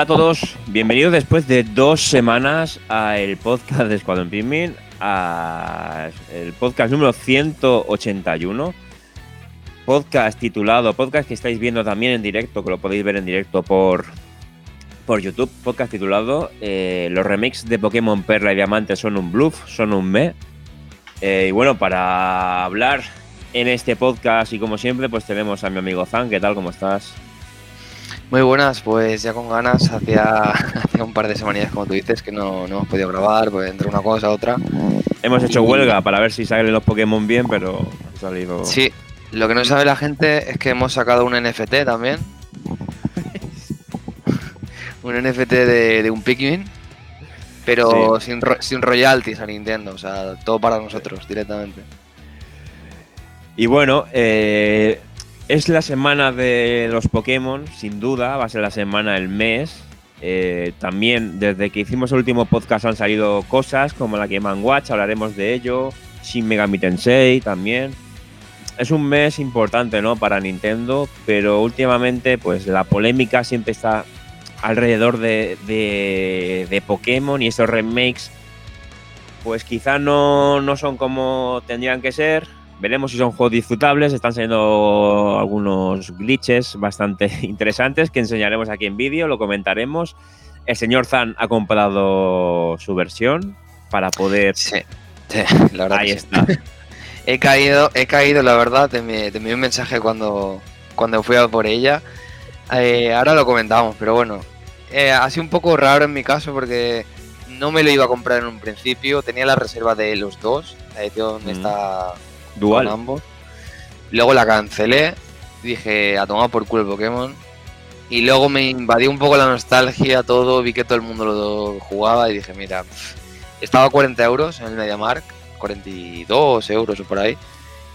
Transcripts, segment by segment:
Hola a todos, bienvenidos después de dos semanas a el podcast de Escuadrón Pikmin, a el podcast número 181. Podcast titulado, podcast que estáis viendo también en directo, que lo podéis ver en directo por, por YouTube. Podcast titulado eh, Los remakes de Pokémon Perla y Diamante son un bluff, son un me. Eh, y bueno, para hablar en este podcast y como siempre, pues tenemos a mi amigo Zan. ¿Qué tal? ¿Cómo estás? Muy buenas, pues ya con ganas, hacía, hacía un par de semanas, como tú dices, que no, no hemos podido grabar, pues entre una cosa otra. Hemos hecho huelga para ver si salen los Pokémon bien, pero ha salido. Sí, lo que no sabe la gente es que hemos sacado un NFT también. un NFT de, de un Pikmin, pero sin, ro- sin royalties a Nintendo, o sea, todo para nosotros directamente. Y bueno, eh, es la semana de los Pokémon, sin duda, va a ser la semana del mes. Eh, también desde que hicimos el último podcast han salido cosas como la Game Watch, hablaremos de ello. Shin Megami Tensei también. Es un mes importante, ¿no? Para Nintendo, pero últimamente, pues la polémica siempre está alrededor de, de, de Pokémon y esos remakes, pues quizá no, no son como tendrían que ser. Veremos si son juegos disfrutables. Están saliendo algunos glitches bastante interesantes que enseñaremos aquí en vídeo, lo comentaremos. El señor Zan ha comprado su versión para poder. Sí, sí, la verdad. Ahí sí. está. He caído, he caído, la verdad, te envié, envié un mensaje cuando, cuando fui a por ella. Eh, ahora lo comentamos, pero bueno. Eh, ha sido un poco raro en mi caso porque no me lo iba a comprar en un principio. Tenía la reserva de los dos, la edición Mm. está Dual. con ambos. Luego la cancelé, dije a tomar por culo el Pokémon. Y luego me invadió un poco la nostalgia, todo, vi que todo el mundo lo jugaba y dije, mira, pff, estaba a 40 euros en el MediaMark, 42 euros o por ahí.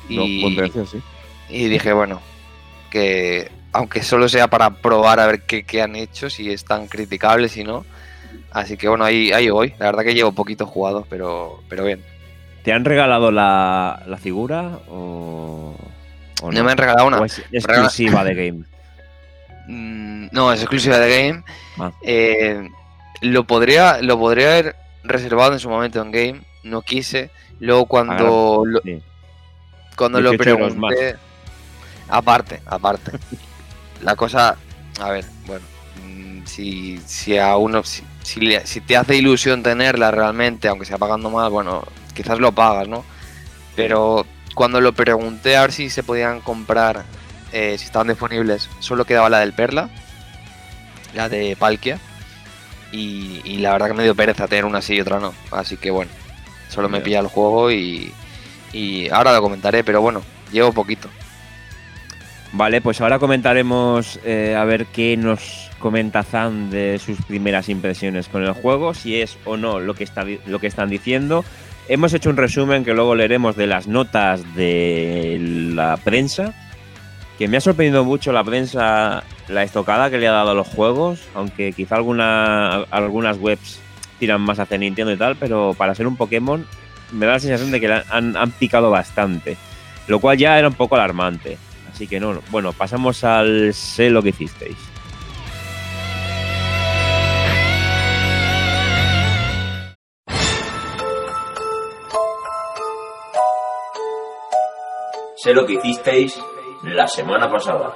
Y, sí. y dije, bueno, que aunque solo sea para probar a ver qué, qué han hecho, si están criticables, si no. Así que bueno, ahí, ahí voy. La verdad que llevo poquito jugado, pero, pero bien. ¿Te han regalado la, la figura o, o No me han regalado una. ¿O es exclusiva de game? Mm, No, es exclusiva de Game. Ah. Eh, lo, podría, lo podría haber reservado en su momento en Game. No quise. Luego cuando lo, Sí. cuando lo 18 euros pregunté... Aparte, aparte. La cosa... A ver, bueno. mm, Si, si a uno... Si, si te hace ilusión tenerla realmente, aunque sea pagando más, bueno, quizás lo pagas, ¿no? Pero cuando lo pregunté a ver si se podían comprar, eh, si estaban disponibles, solo quedaba la del Perla, la de Palkia. Y, y la verdad que me dio pereza tener una sí y otra no. Así que bueno, solo me pilla el juego y, y ahora lo comentaré, pero bueno, llevo poquito. Vale, pues ahora comentaremos eh, a ver qué nos comenta Zan de sus primeras impresiones con el juego, si es o no lo que, está, lo que están diciendo. Hemos hecho un resumen que luego leeremos de las notas de la prensa, que me ha sorprendido mucho la prensa, la estocada que le ha dado a los juegos, aunque quizá alguna, algunas webs tiran más hacia Nintendo y tal, pero para ser un Pokémon me da la sensación de que han, han picado bastante, lo cual ya era un poco alarmante. Así que no. bueno, pasamos al sé lo que hicisteis. Sé lo que hicisteis la semana pasada.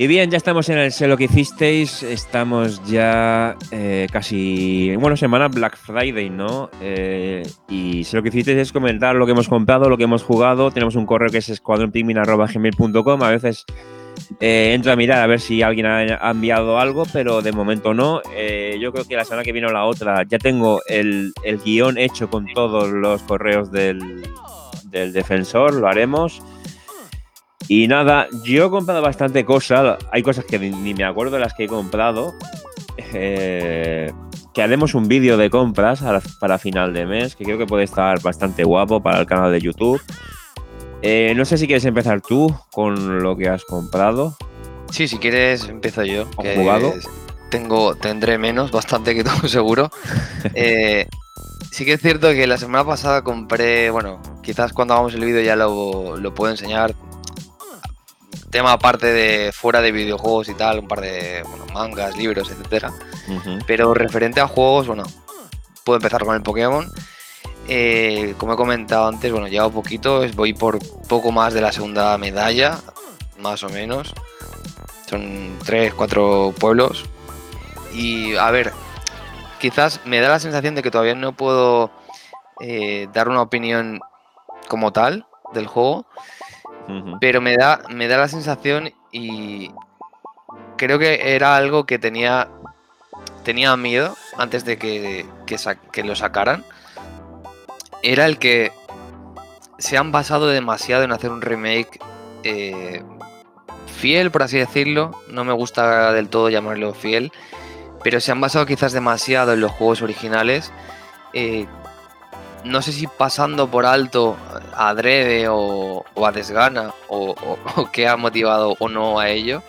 Y bien, ya estamos en el sé lo que hicisteis. Estamos ya eh, casi, bueno, semana Black Friday, ¿no? Eh, y sé lo que hicisteis es comentar lo que hemos comprado, lo que hemos jugado. Tenemos un correo que es escuadronpigmin.gmail.com. A veces eh, entro a mirar a ver si alguien ha, ha enviado algo, pero de momento no. Eh, yo creo que la semana que viene o la otra ya tengo el, el guion hecho con todos los correos del, del defensor, lo haremos. Y nada, yo he comprado bastante cosas. Hay cosas que ni, me acuerdo de las que he comprado. Eh, que haremos un vídeo de compras la- para final de mes, que creo que puede estar bastante guapo para el canal de YouTube. Eh, no sé si quieres empezar tú con lo que has comprado. Sí, si quieres empiezo yo. ¿Has que jugado? Tengo, tendré menos, bastante que tú seguro. Eh, sí que es cierto que la semana pasada compré, bueno, quizás cuando hagamos el vídeo ya lo, lo puedo enseñar. Tema aparte de fuera de videojuegos y tal, un par de bueno, mangas, libros, etcétera. Pero referente a juegos, bueno, puedo empezar con el Pokémon. Eh, como he comentado antes, bueno, llevo poquito, voy por poco más de la segunda medalla, más o menos. Son tres, cuatro pueblos. Y a ver, quizás me da la sensación de que todavía no puedo eh, dar una opinión como tal del juego, Pero me da, me da la sensación y creo que era algo que tenía, tenía miedo antes de que, que, que lo sacaran. Era el que se han basado demasiado en hacer un remake eh, fiel, por así decirlo. No me gusta del todo llamarlo fiel, pero se han basado quizás demasiado en los juegos originales. eh, no sé si pasando por alto a adrede o, o a desgana o, o- o qué ha motivado o no a ello,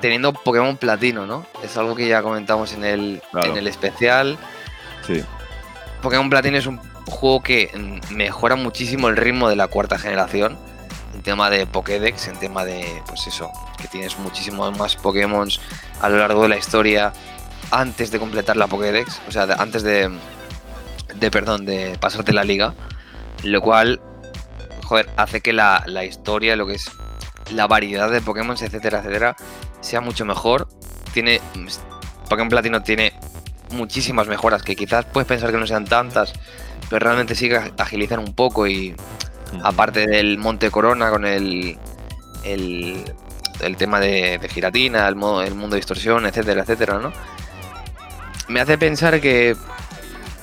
teniendo Pokémon Platino, ¿no? Es algo que ya comentamos en el, Claro. en el especial. Sí. Pokémon Platino es un juego que mejora muchísimo el ritmo de la cuarta generación. En tema de Pokédex, en tema de, pues eso, que tienes muchísimos más Pokémon a lo largo de la historia antes de completar la Pokédex, o sea, antes de, de, perdón, de pasarte la liga, lo cual, joder, hace que la, la historia, lo que es la variedad de Pokémon, etcétera, etcétera, sea mucho mejor. Tiene, Pokémon Platino tiene muchísimas mejoras que quizás puedes pensar que no sean tantas, pero realmente sí que agilizan un poco y Ujú. aparte del Monte Corona con el, el, el tema de, de giratina, el, modo, el mundo de distorsión, etcétera, etcétera, ¿no? Me hace pensar que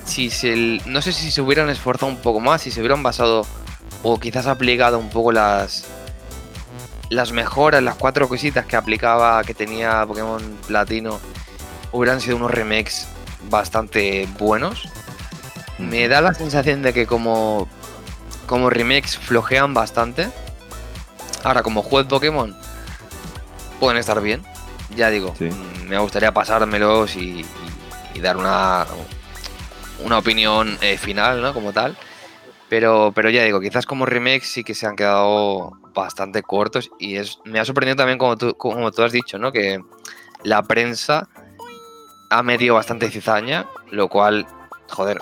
si se, no sé si se hubieran esforzado un poco más, si se hubieran basado o quizás aplicado un poco las las mejoras, las cuatro cositas que aplicaba, que tenía Pokémon Platino, hubieran sido unos remakes bastante buenos. Me da la sensación de que como, como remakes flojean bastante. Ahora, como de Pokémon, pueden estar bien. Ya digo, Sí. me gustaría pasármelos y, y- y dar una, una opinión eh, final, ¿no? Como tal. Pero, pero ya digo, quizás como remakes sí que se han quedado bastante cortos. Y es, me ha sorprendido también, como tú, como tú has dicho, ¿no? Que la prensa ha metido bastante cizaña, lo cual, joder,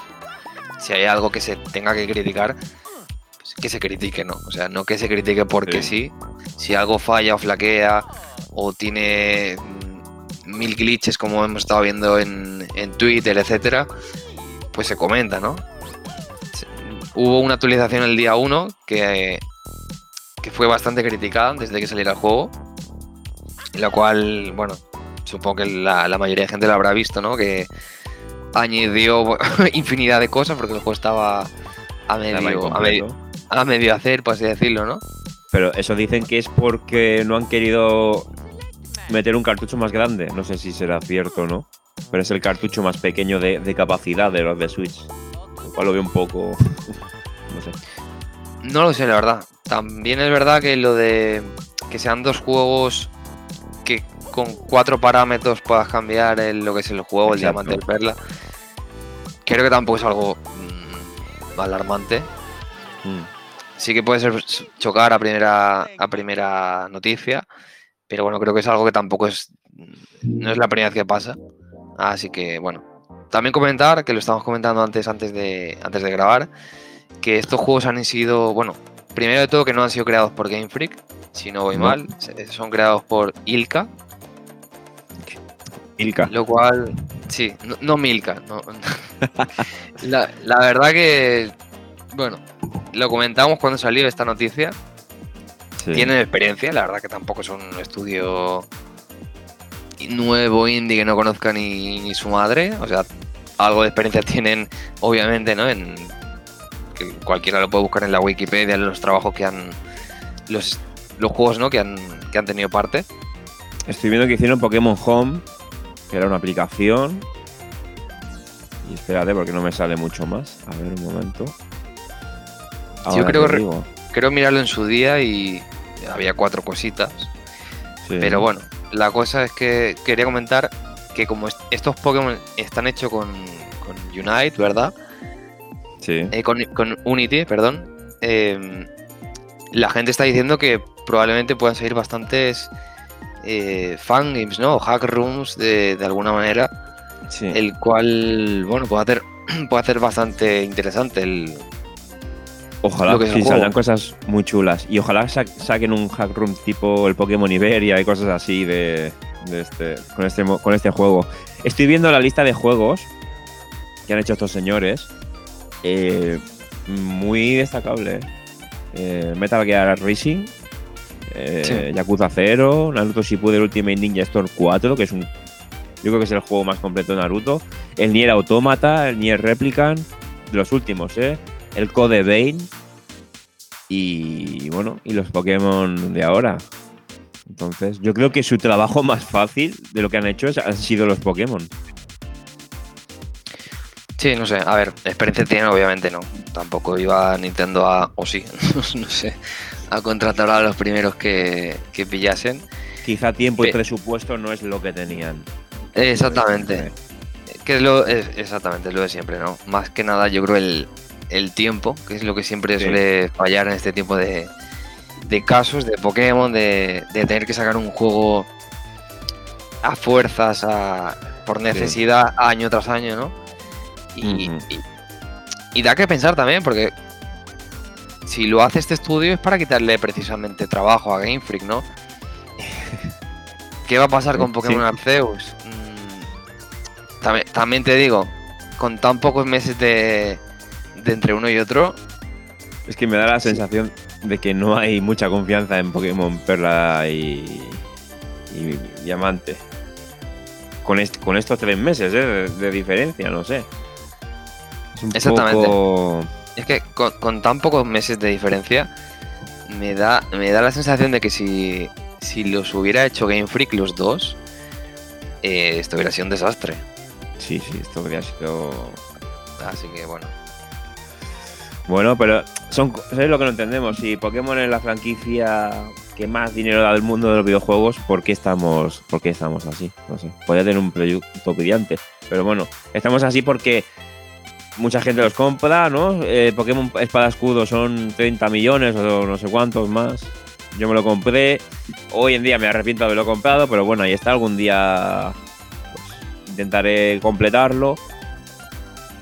si hay algo que se tenga que criticar, pues que se critique, ¿no? O sea, no que se critique porque sí. Si algo falla o flaquea o tiene mil glitches como hemos estado viendo en, en Twitter, etcétera, pues se comenta, ¿no? Hubo una actualización el día 1 que, que fue bastante criticada desde que saliera el juego, la cual, bueno, supongo que la, la mayoría de gente lo habrá visto, ¿no? Que añadió infinidad de cosas porque el juego estaba a medio, a medio, a medio hacer, por así decirlo, ¿no? Pero eso dicen que es porque no han querido meter un cartucho más grande. No sé si será cierto o no. Pero es el cartucho más pequeño de, de capacidad de los de Switch. Lo cual lo veo un poco. No lo sé, la verdad. También es verdad que lo de que sean dos juegos que con cuatro parámetros puedas cambiar el- lo que es el juego, el diamante, el perla. Creo que tampoco es algo mm, alarmante. Mm. Sí que puede ser chocar a primera, a primera noticia, pero bueno, creo que es algo que tampoco es. No es la primera vez que pasa. Así que bueno. También comentar, que lo estamos comentando antes, antes de, antes de grabar, que estos juegos han sido. Bueno, primero de todo que no han sido creados por Game Freak, si no voy No. mal. Son creados por Ilka, Ilka. lo cual. Sí, no, no Milka. no. la, la verdad que. Bueno, lo comentamos cuando salió esta noticia. Sí. Tienen experiencia, la verdad que tampoco son un estudio nuevo indie que no conozca ni, ni su madre. O sea, algo de experiencia tienen, obviamente, ¿no? En que cualquiera lo puede buscar en la Wikipedia, los trabajos que han. los, los juegos, ¿no? Que han, que han tenido parte. Estoy viendo que hicieron Pokémon Home, que era una aplicación. Y espérate, porque no me sale mucho más. A ver un momento. yo creo re-. Creo mirarlo en su día y había cuatro cositas. Sí. Pero bueno, la cosa es que quería comentar que como est- estos Pokémon están hechos con, con Unite, ¿verdad? Sí. Eh, con, con Unity, perdón. eh, la gente está diciendo que probablemente puedan salir bastantes eh, fangames, ¿no? O hack rooms de, de alguna manera. sí. El cual, bueno, puede hacer, puede hacer bastante interesante el. Ojalá que sí, salgan cosas muy chulas. Y ojalá sa- saquen un hack room tipo el Pokémon Iberia y cosas así de, de este, con, este, con este juego. Estoy viendo la lista de juegos que han hecho estos señores. Eh, muy destacable. Eh, Metal Gear Racing, eh, Sí. Yakuza 0, Naruto Shippuden Ultimate Ninja Storm 4, que es un... Yo creo que es el juego más completo de Naruto. El Nier Automata, el Nier Replicant, de los últimos, ¿eh? el Code Vein y bueno, y los Pokémon de ahora. Entonces, yo creo que su trabajo más fácil de lo que han hecho es- han sido los Pokémon. Sí, no sé. A ver, experiencia tiene, obviamente no. Tampoco iba Nintendo a. O sí, no sé. A contratar a los primeros que, que pillasen. Quizá tiempo y Pe- presupuesto no es lo que tenían. Exactamente. Que es lo, es- exactamente, es lo de siempre, ¿no? Más que nada, yo creo el, el tiempo, que es lo que siempre Sí. suele fallar en este tipo de, de casos de Pokémon, de, de tener que sacar un juego a fuerzas, a, por necesidad, año tras año, ¿no? Y, Ujú. y- y da que pensar también, porque si lo hace este estudio es para quitarle precisamente trabajo a Game Freak, ¿no? ¿Qué va a pasar con Sí. Pokémon Arceus? Mm, también, también te digo, con tan pocos meses de, de entre uno y otro, Es que me da la sensación de que no hay mucha confianza en Pokémon Perla y, y Diamante. Con, est- con estos tres meses ¿eh? de, de diferencia, no sé. Es un Exactamente. poco... es que con, con tan pocos meses de diferencia, me da, me da la sensación de que si, si los hubiera hecho Game Freak los dos, eh, esto hubiera sido un desastre. Sí, sí, esto habría sido... Así que bueno. Bueno, pero son es lo que no entendemos. Si Pokémon es la franquicia que más dinero da del mundo de los videojuegos, ¿por qué estamos, por qué estamos así? No sé. Podría tener un producto brillante. Pero bueno, estamos así porque mucha gente los compra, ¿no? Eh, Pokémon Espada Escudo son 30 millones o no sé cuántos más. Yo me lo compré. Hoy en día me arrepiento de haberlo comprado, pero bueno, ahí está. Algún día pues, intentaré completarlo.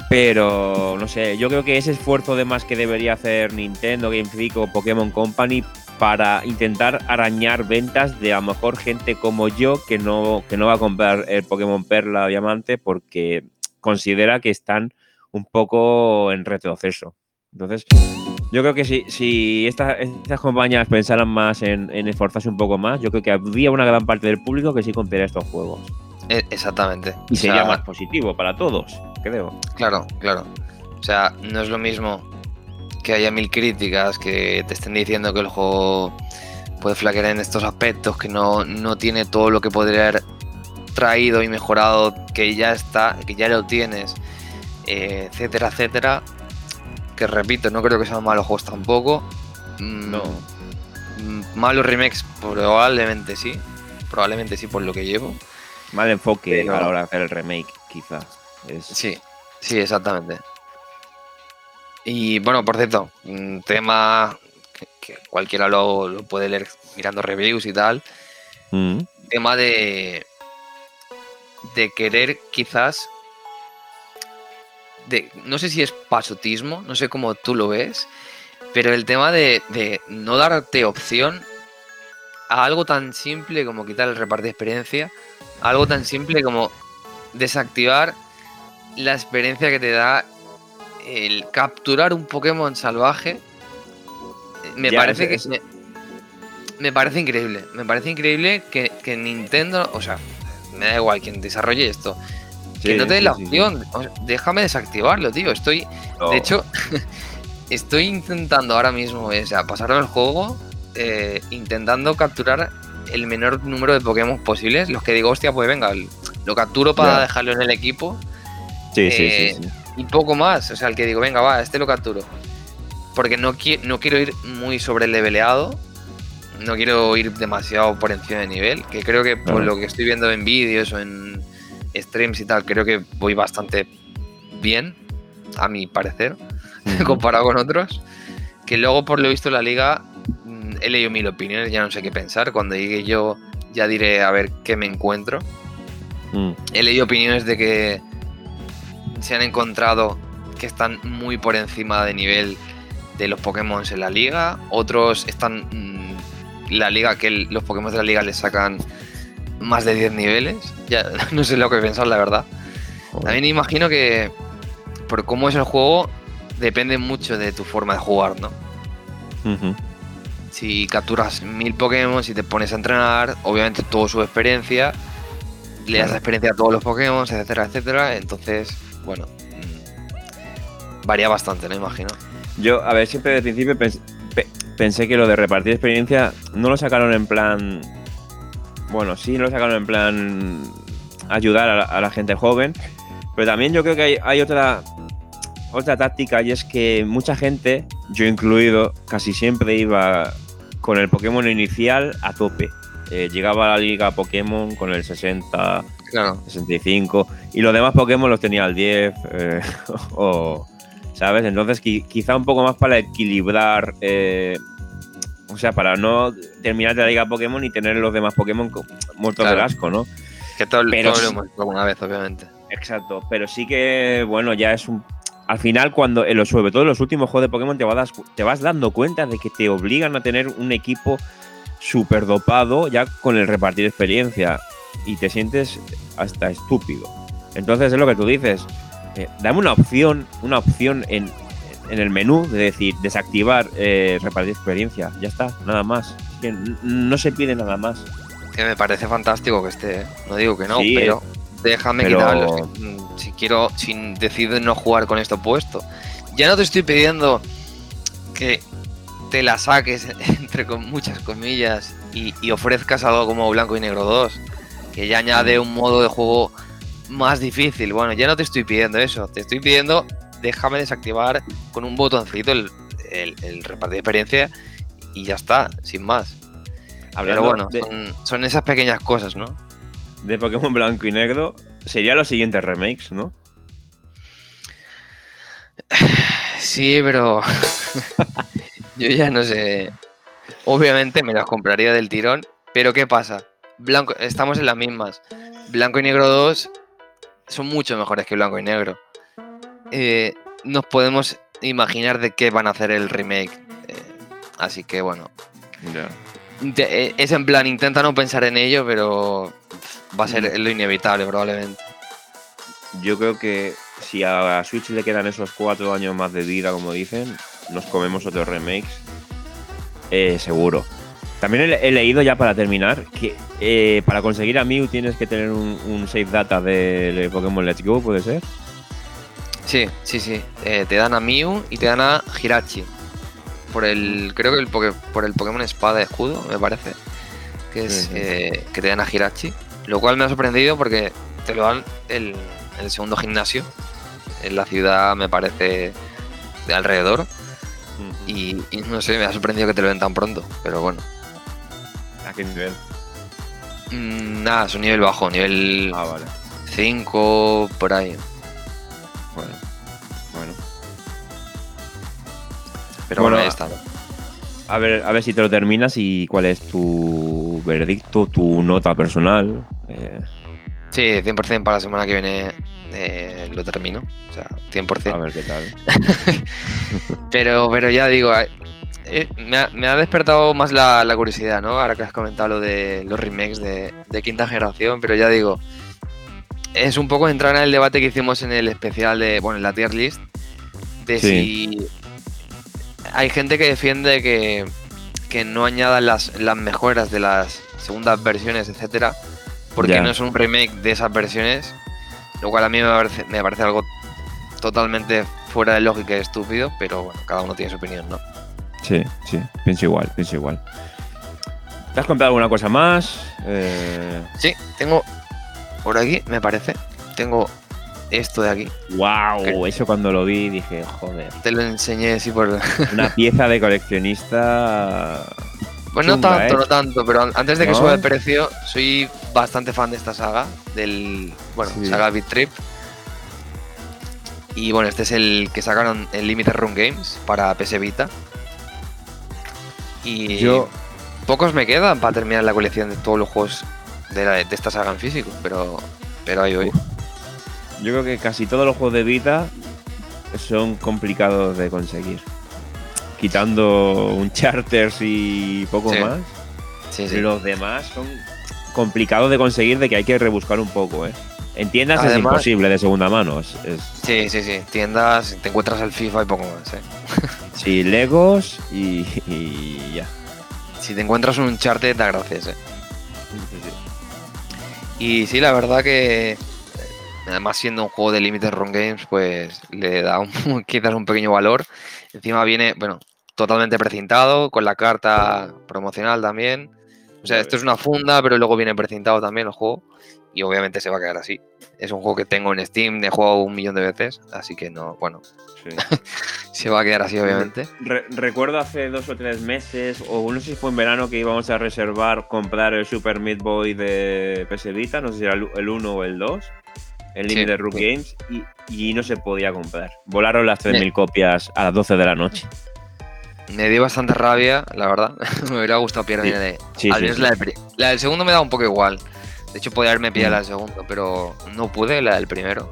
Pero no sé, yo creo que ese esfuerzo de más que debería hacer Nintendo, Game Freak o Pokémon Company para intentar arañar ventas de a lo mejor gente como yo que no, que no va a comprar el Pokémon Perla Diamante porque considera que están un poco en retroceso. Entonces, yo creo que si, si estas, estas compañías pensaran más en, en esforzarse un poco más, yo creo que habría una gran parte del público que sí compraría estos juegos. E- exactamente. Y O sea, sería más positivo para todos, creo. Claro, claro. O sea, no es lo mismo que haya mil críticas que te estén diciendo que el juego puede flaquear en estos aspectos, que no, no tiene todo lo que podría haber traído y mejorado, que ya está, que ya lo tienes, eh, etcétera, etcétera. Que repito, no creo que sean malos juegos tampoco. Mm, No. mm, Malos remakes, probablemente sí. Probablemente sí por lo que llevo. Mal enfoque Pero- a la hora de hacer el remake, quizás. Es, Sí, sí, exactamente. Y bueno, por cierto, un tema que, que cualquiera lo, lo puede leer mirando reviews y tal. Mm, Tema de. de querer quizás. De, no sé si es pasotismo, no sé cómo tú lo ves, pero el tema de, de no darte opción a algo tan simple como quitar el repartir de experiencia, a algo tan simple como desactivar la experiencia que te da el capturar un Pokémon salvaje. Me Ya, parece que me, me parece increíble. Me parece increíble que, que Nintendo, o sea, me da igual quien desarrolle esto, que no te dé sí, la sí. opción. Déjame desactivarlo, tío. Estoy, No. de hecho, estoy intentando ahora mismo, o sea, pasarme el juego, eh, intentando capturar el menor número de Pokémon posibles. Los que digo, hostia, pues venga, lo capturo para dejarlo en el equipo sí, sí, eh, sí, sí. y poco más. O sea, el que digo, venga, va, este lo capturo. Porque no, qui- no quiero ir muy sobre leveleado. no quiero ir demasiado por encima de nivel, que creo que por lo que estoy viendo en vídeos o en streams y tal, creo que voy bastante bien, a mi parecer, comparado con otros. Que luego, por lo visto, la liga mm, he leído mil opiniones, ya no sé qué pensar. Cuando llegue yo, ya diré a ver qué me encuentro. Mm, He leído opiniones de que se han encontrado que están muy por encima de nivel de los Pokémon en la liga. Otros están. mm, la liga, que el- los Pokémon de la liga les sacan más de 10 niveles. Ya no sé lo que pensar, la verdad. joder. También imagino que por cómo es el juego, depende mucho de tu forma de jugar, ¿no? Si capturas mil Pokémon, si te pones a entrenar, obviamente todo su experiencia, le das experiencia a todos los Pokémon, etcétera, etcétera. Entonces, bueno, mm, varía bastante, ¿no? Imagino. Yo, a ver, siempre desde el principio pens- pe- pensé que lo de repartir experiencia no lo sacaron en plan. Bueno, sí, lo sacaron en plan ayudar a la, a la gente joven, pero también yo creo que hay, hay otra otra táctica y es que mucha gente, yo incluido, casi siempre iba con el Pokémon inicial a tope. Eh, llegaba a la liga Pokémon con el 60, Claro. 65 y los demás Pokémon los tenía al 10 eh, o sabes entonces qui- quizá un poco más para equilibrar eh, o sea para no terminar la liga Pokémon y tener los demás Pokémon muertos Claro. de asco no Que todo, Pero todo lo hemos visto alguna vez, obviamente. exacto pero sí que bueno ya es un al final cuando en los, sobre todo en los últimos juegos de Pokémon te vas, te vas dando cuenta de que te obligan a tener un equipo súper dopado ya con el repartir experiencia y te sientes hasta estúpido. Entonces es lo que tú dices. eh, dame una opción, una opción en, en el menú de decir desactivar eh, repartir experiencia. Ya está, nada más. No se pide nada más. Que me parece fantástico que esté, ¿eh? no digo que no, Sí, pero déjame pero- quitarlo. mm, Si quiero, si decido no jugar con esto puesto. Ya no te estoy pidiendo que te la saques, entre con muchas comillas, y, y ofrezcas algo como Blanco y Negro 2, que ya añade un modo de juego más difícil. Bueno, ya no te estoy pidiendo eso, te estoy pidiendo déjame desactivar con un botoncito el, el, el repartir de experiencia y ya está, sin más. Pero bueno, de, son, son esas pequeñas cosas, ¿no? de Pokémon blanco y negro, sería los siguientes remakes, ¿no? Sí, pero yo ya no sé. Obviamente me las compraría del tirón, pero ¿qué pasa? Blanco, estamos en las mismas. Blanco y Negro 2 son mucho mejores que Blanco y Negro. Eh, nos podemos imaginar de qué van a hacer el remake. eh, así que bueno, Ya. Inte- eh, es en plan, intenta no pensar en ello, pero va a ser lo inevitable probablemente. Yo creo que si a Switch le quedan esos cuatro años más de vida, como dicen, nos comemos otros remakes. eh, seguro. También he, he leído ya para terminar que eh, para conseguir a Mew tienes que tener un, un save data de Pokémon Let's Go, ¿puede ser? Sí, sí, sí. Eh, te dan a Mew y te dan a Hirachi. Por el. Creo que el poke- por el Pokémon Espada y Escudo, me parece. Que es Sí, sí. eh, que te dan a Hirachi. Lo cual me ha sorprendido porque te lo dan el, en el segundo gimnasio. En la ciudad, me parece. De alrededor. Y, y no sé, me ha sorprendido que te lo den tan pronto. Pero bueno. ¿A qué nivel? Mm, nada, es un nivel bajo, nivel Ah, vale. 5 por ahí. Bueno. Bueno. Pero Bueno, ahí está. A ver, a ver si te lo terminas y cuál es tu veredicto, tu nota personal. Eh, Sí, 100% para la semana que viene eh, lo termino. O sea, 100%. a ver qué tal. Pero, pero ya digo, eh, eh, me, ha, me ha despertado más la, la curiosidad, ¿no? Ahora que has comentado lo de los remakes de, de quinta generación, pero ya digo, es un poco entrar en el debate que hicimos en el especial de, bueno, en la tier list, de Sí. si hay gente que defiende que, que no añadan las, las mejoras de las segundas versiones, etcétera, porque no es un remake de esas versiones, lo cual a mí me parece, me parece algo totalmente fuera de lógica y estúpido, pero bueno, cada uno tiene su opinión, ¿no? Sí, sí, pienso igual, pienso igual. ¿Te has comprado alguna cosa más? Eh, Sí, tengo por aquí, me parece, tengo esto de aquí. wow, eso cuando lo vi dije, joder, Te lo enseñé así por... una pieza de coleccionista Pues no tanto, ¿eh? no tanto, pero an- antes de que ¿No? suba el precio, soy bastante fan de esta saga, del, bueno, Sí. saga Beat Trip. Y bueno, este es el que sacaron en Limited Run Games para PS Vita. Y Yo- pocos me quedan para terminar la colección de todos los juegos de, la- de esta saga en físico, pero, pero ahí voy. Yo creo que casi todos los juegos de Vita son complicados de conseguir. Quitando un Charters y poco Sí. más, Sí, sí. los demás son complicados de conseguir, de que hay que rebuscar un poco, ¿eh? En tiendas es imposible de segunda mano. Es, es- Sí, sí, sí. Tiendas, te encuentras el FIFA y poco más, ¿eh? sí, Legos y, y ya. Si te encuentras un Uncharted, da gracias, ¿eh? Y sí, la verdad que además siendo un juego de Limited Run Games, pues le da un, quizás un pequeño valor. Encima viene, bueno, totalmente precintado, con la carta promocional también. O sea, esto es una funda, pero luego viene precintado también el juego. Y obviamente se va a quedar así. Es un juego que tengo en Steam, he jugado un millón de veces, así que no, bueno, Sí. se va a quedar así, obviamente. Re- recuerdo hace dos o tres meses, o no sé si fue en verano, que íbamos a reservar comprar el Super Meat Boy de PS Vita, no sé si era el- el 1 o el 2, el Sí, Limited sí. Games, y, y no se podía comprar. Volaron las 3.000 copias a las 12 de la noche. Me dio bastante rabia, la verdad. me hubiera gustado pillarme Sí. de, Sí, Al sí, menos sí. La, del la del segundo me da un poco igual. De hecho, podía haberme pillado Mm. la del segundo, pero no pude, la del primero.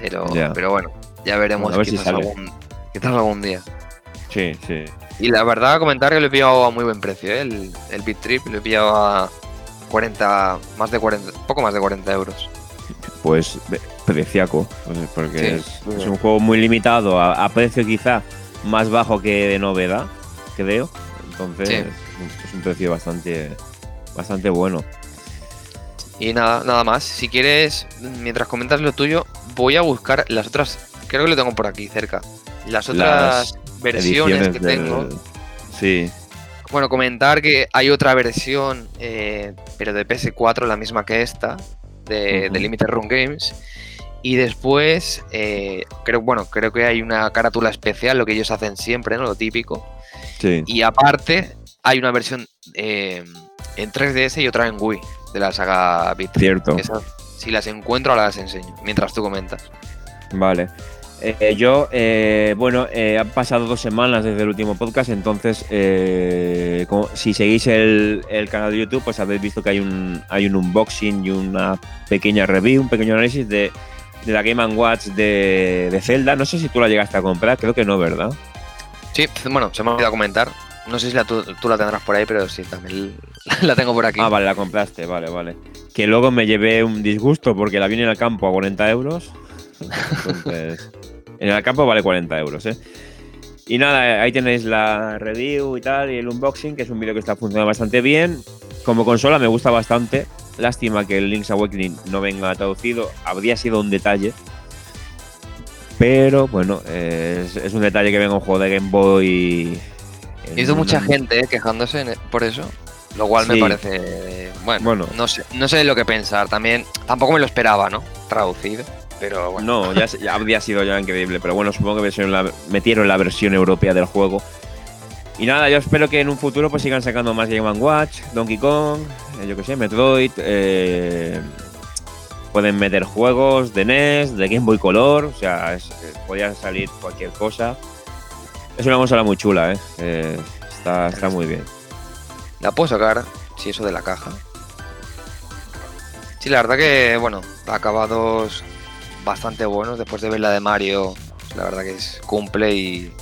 Pero, pero bueno, ya veremos Bueno, a ver si quizás, sale. algún, quizás algún día. Sí, sí. Y la verdad, comentar que lo he pillado a muy buen precio, ¿eh? el, el Beat Trip lo he pillado a 40, más de 40, poco más de 40 euros. Pues preciaco, porque Sí, es, un juego muy limitado, a, a precio quizá más bajo que de novedad, creo. Entonces Sí. es, un, es un precio bastante, bastante bueno. Y nada, nada más. Si quieres, mientras comentas lo tuyo, voy a buscar las otras. Creo que lo tengo por aquí cerca. Las otras versiones que tengo. Sí, Bueno, comentar que hay otra versión, eh, pero de PS4, la misma que esta, de Limited Run Games. Y después, eh, creo, bueno, creo que hay una carátula especial, lo que ellos hacen siempre, ¿no? Lo típico. sí. Y aparte, hay una versión eh, en 3DS y otra en Wii, de la saga Beat. Cierto. Esas, si las encuentro, las enseño, mientras tú comentas. Vale. Eh, yo, eh, bueno, eh, han pasado dos semanas desde el último podcast, entonces, eh, como- si seguís el, el canal de YouTube, pues habéis visto que hay un, hay un unboxing y una pequeña review, un pequeño análisis de, de la Game Watch de, de Zelda. No sé si tú la llegaste a comprar, creo que no, ¿verdad? Sí, bueno, se me ha olvidado comentar. No sé si la, tú, tú la tendrás por ahí, pero sí, también la tengo por aquí. Ah, vale, la compraste, vale, vale. Que luego me llevé un disgusto porque la vi en el campo a 40 euros. Entonces, en el campo vale 40 euros, ¿eh? Y nada, ahí tenéis la review y tal, y el unboxing, que es un vídeo que está funcionando bastante bien. Como consola me gusta bastante. Lástima que el Link's Awakening no venga traducido. Habría sido un detalle. Pero bueno, es, es un detalle que venga un juego de Game Boy. He visto mucha gente eh, quejándose en- por eso, lo cual me parece bueno, Bueno. no sé, no sé lo que pensar. También tampoco me lo esperaba, ¿no? Traducido, pero bueno. No, ya, ya habría sido ya increíble, pero bueno, supongo que la- metieron la versión europea del juego. Y nada, yo espero que en un futuro pues sigan sacando más Game Watch, Donkey Kong, eh, yo que sé, Metroid. eh, pueden meter juegos de NES, de Game Boy Color, o sea, es- podría salir cualquier cosa. Es una consola muy chula, ¿eh? Eh, está, está muy bien. La puedo sacar, si eso de la caja. Sí, la verdad que, bueno, acabados bastante buenos. Después de ver la de Mario, la verdad que es, cumple y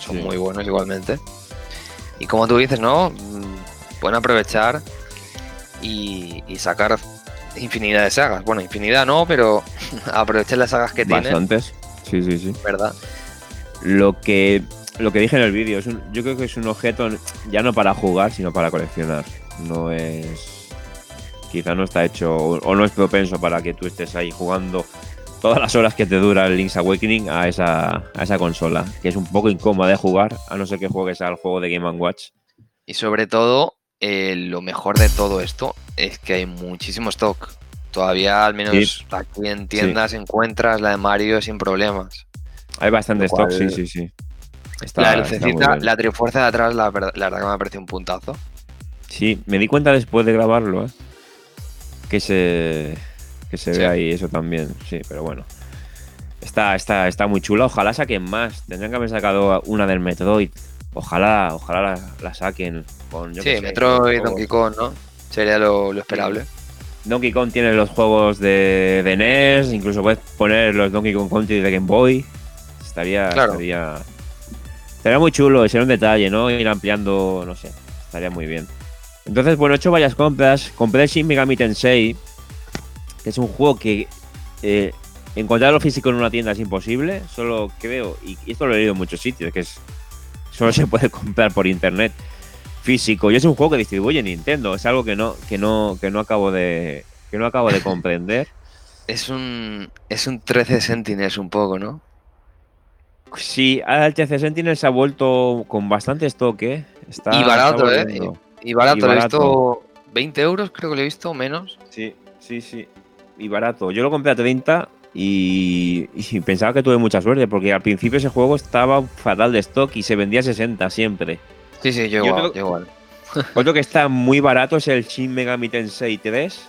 son Sí. muy buenos igualmente. Y como tú dices, ¿no? Mm, Pueden aprovechar y, y sacar infinidad de sagas. Bueno, infinidad no, pero aprovechar las sagas que tienen, Bastantes. Sí, sí, sí. ¿verdad? Lo que, lo que dije en el vídeo, yo creo que es un objeto ya no para jugar, sino para coleccionar. No es. Quizá no está hecho o, no es propenso para que tú estés ahí jugando todas las horas que te dura el Link's Awakening a esa, a esa consola, que es un poco incómoda de jugar, a no ser que juegues al juego de Game Watch. Y sobre todo, eh, lo mejor de todo esto es que hay muchísimo stock. Todavía, al menos Sí. aquí en tiendas, encuentras la de Mario sin problemas. Hay bastante Lo stock, cual- sí, sí, sí. Está, la lucecita, la trifuerza de atrás, la, verdad- la verdad que me ha parecido un puntazo. Sí, me di cuenta después de grabarlo, ¿eh? Que se, que se Sí. ve ahí eso también, sí, pero bueno. Está, está, está muy chula. Ojalá saquen más. Tendrían que haber sacado una del Metroid. Ojalá, ojalá la, la saquen con. yo sí, sé, Metroid. Donkey Kong, ¿no? Sería lo, lo esperable. Donkey Kong tiene los juegos de, de NES, incluso puedes poner los Donkey Kong Country de Game Boy. Estaría, Claro. estaría, estaría muy chulo, sería un detalle, ¿no? Ir ampliando, no sé, estaría muy bien. Entonces, bueno, he hecho varias compras. Compré Shin Megami Tensei, que es un juego que eh, encontrarlo físico en una tienda es imposible. Solo creo, y y esto lo he leído en muchos sitios, que es solo se puede comprar por internet físico. Y es un juego que distribuye Nintendo. Es algo que no, que no, que no acabo de, que no acabo de comprender. Es un, es un 13 Sentinels un poco, ¿no? Sí, TC Sentinel se ha vuelto con bastante stock, ¿eh? Está, Y barato, está ¿eh? Y barato, Y lo he visto 20 euros, creo que lo he visto, menos. Sí, sí, sí. Y barato. Yo lo compré a 30 y, y pensaba que tuve mucha suerte porque al principio ese juego estaba fatal de stock y se vendía a 60 siempre. Sí, sí, yo igual, creo- yo igual. Otro que está muy barato es el Shin Megami Tensei 3,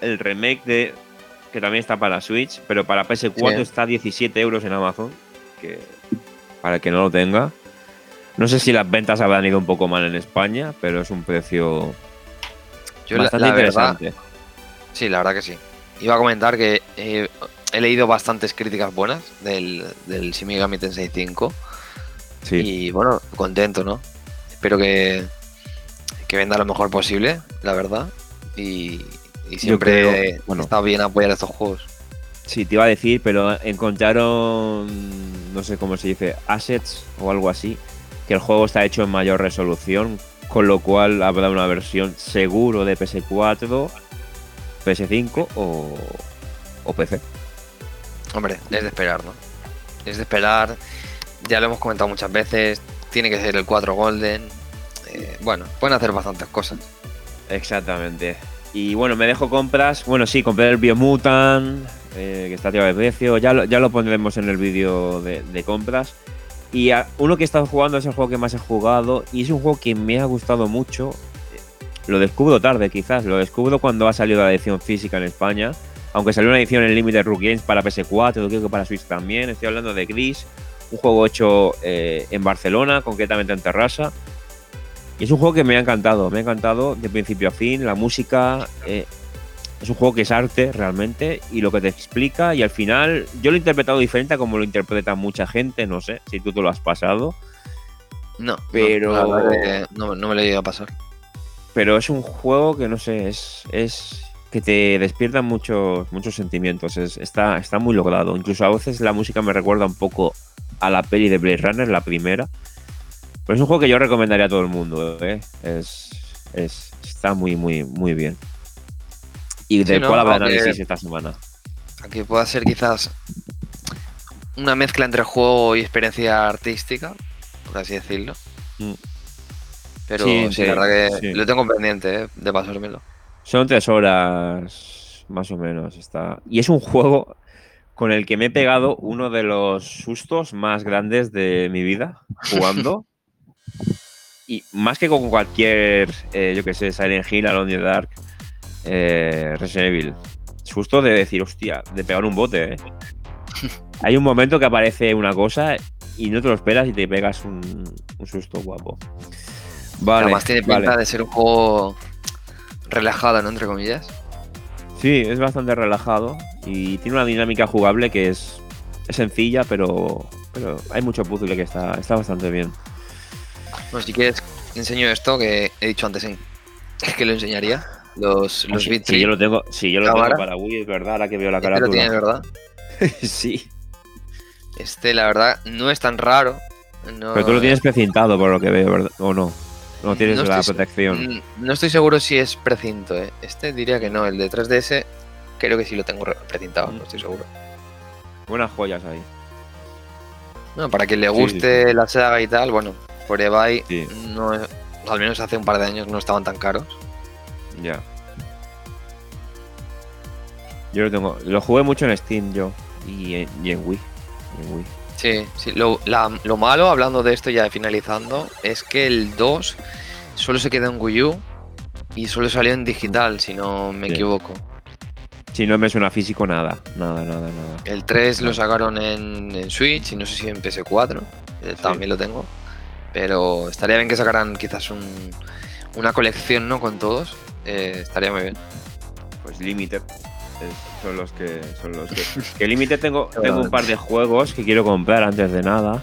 el remake de que también está para Switch, pero para PS4 Sí. está a 17 euros en Amazon, que para el que no lo tenga. No sé si las ventas habrán ido un poco mal en España, pero es un precio Yo bastante la verdad, interesante. sí, la verdad que sí. Iba a comentar que eh, he leído bastantes críticas buenas del, del Shin Megami Tensei 5 Sí. y bueno, contento, ¿no? Espero que, que venda lo mejor posible, la verdad. Y, y siempre creo- bueno. está bien apoyar estos juegos. Sí, te iba a decir, pero encontraron, no sé cómo se dice, assets o algo así, que el juego está hecho en mayor resolución, con lo cual habrá una versión seguro de PS4, PS5 o, o PC. Hombre, es de esperar, ¿no? Es de esperar. Ya lo hemos comentado muchas veces. Tiene que ser el 4 Golden. eh, bueno, pueden hacer bastantes cosas. Exactamente. Y bueno, me dejo compras. Bueno, sí, compré el Biomutant, eh, que está tirado de precio. Ya lo, ya lo pondremos en el vídeo de, de compras. Y a- uno que he estado jugando es el juego que más he jugado. Y es un juego que me ha gustado mucho. Eh, Lo descubro tarde, quizás. Lo descubro cuando ha salido la edición física en España. Aunque salió una edición en Limited Rook Games para PS4, creo que para Switch también. Estoy hablando de Gris. Un juego hecho eh, en Barcelona, concretamente en Terrassa. Y es un juego que me ha encantado, me ha encantado de principio a fin, la música, eh, es un juego que es arte realmente y lo que te explica y al final yo lo he interpretado diferente a como lo interpreta mucha gente, no sé si tú te lo has pasado, No, Pero- no, no me lo he ido a pasar. pero es un juego que no sé, es, es que te despierta muchos, muchos sentimientos, es- está, está muy logrado, incluso a veces la música me recuerda un poco a la peli de Blade Runner, la primera, pero es un juego que yo recomendaría a todo el mundo, ¿eh? es, es, está muy, muy, muy bien. Y del ¿no? cual habrá análisis esta semana. Aunque pueda ser quizás una mezcla entre juego y experiencia artística, por así decirlo. Mm. Pero Sí, sí, sí, la verdad que sí. lo tengo pendiente ¿eh? de pasármelo. Son tres horas, más o menos. Está. Y es un juego con el que me he pegado uno de los sustos más grandes de mi vida jugando. y más que con cualquier, eh, yo que sé, Silent Hill, Alone in the Dark, eh, Resident Evil. Susto de decir, hostia, de pegar un bote. eh. Hay un momento que aparece una cosa y no te lo esperas y te pegas un, un susto guapo. Vale, Además tiene pinta vale. de ser un juego relajado, ¿no? Entre comillas. Sí, es bastante relajado y tiene una dinámica jugable que es, es sencilla, pero, pero hay mucho puzzle que está, está bastante bien. Bueno, si quieres, te enseño esto que he dicho antes en que lo enseñaría. Los, los si, yo lo tengo, si yo lo tengo para Wii, es verdad, ahora que veo la Este lo tiene. ¿verdad? sí. Este, la verdad, no es tan raro. No, Pero tú lo tienes precintado por lo que veo, ¿verdad? ¿O no? No tienes No la estoy- protección. Mm, No estoy seguro si es precinto, ¿eh? Este diría que no. El de 3DS creo que sí lo tengo re- precintado, Mm. no estoy seguro. Buenas joyas ahí. Bueno, para quien le Sí, sí, guste la saga y tal, bueno, Forever Sí, no al menos hace un par de años no estaban tan caros. Ya. Yo lo tengo. Lo jugué mucho en Steam yo y en, y en Wii. en Wii. Sí, sí. Lo, la- lo malo, hablando de esto ya finalizando, es que el 2 solo se queda en Wii U y solo salió en digital, si no me Sí. equivoco. Si no me suena físico, nada. Nada, nada, nada. El 3 lo sacaron en, en Switch y no sé si en PS4, eh, Sí. también lo tengo. Pero estaría bien que sacaran quizás un- una colección, ¿no? Con todos. Eh, estaría muy bien. Pues Limited. es- son los que. Son los que. que Limited tengo, tengo un par de juegos que quiero comprar antes de nada.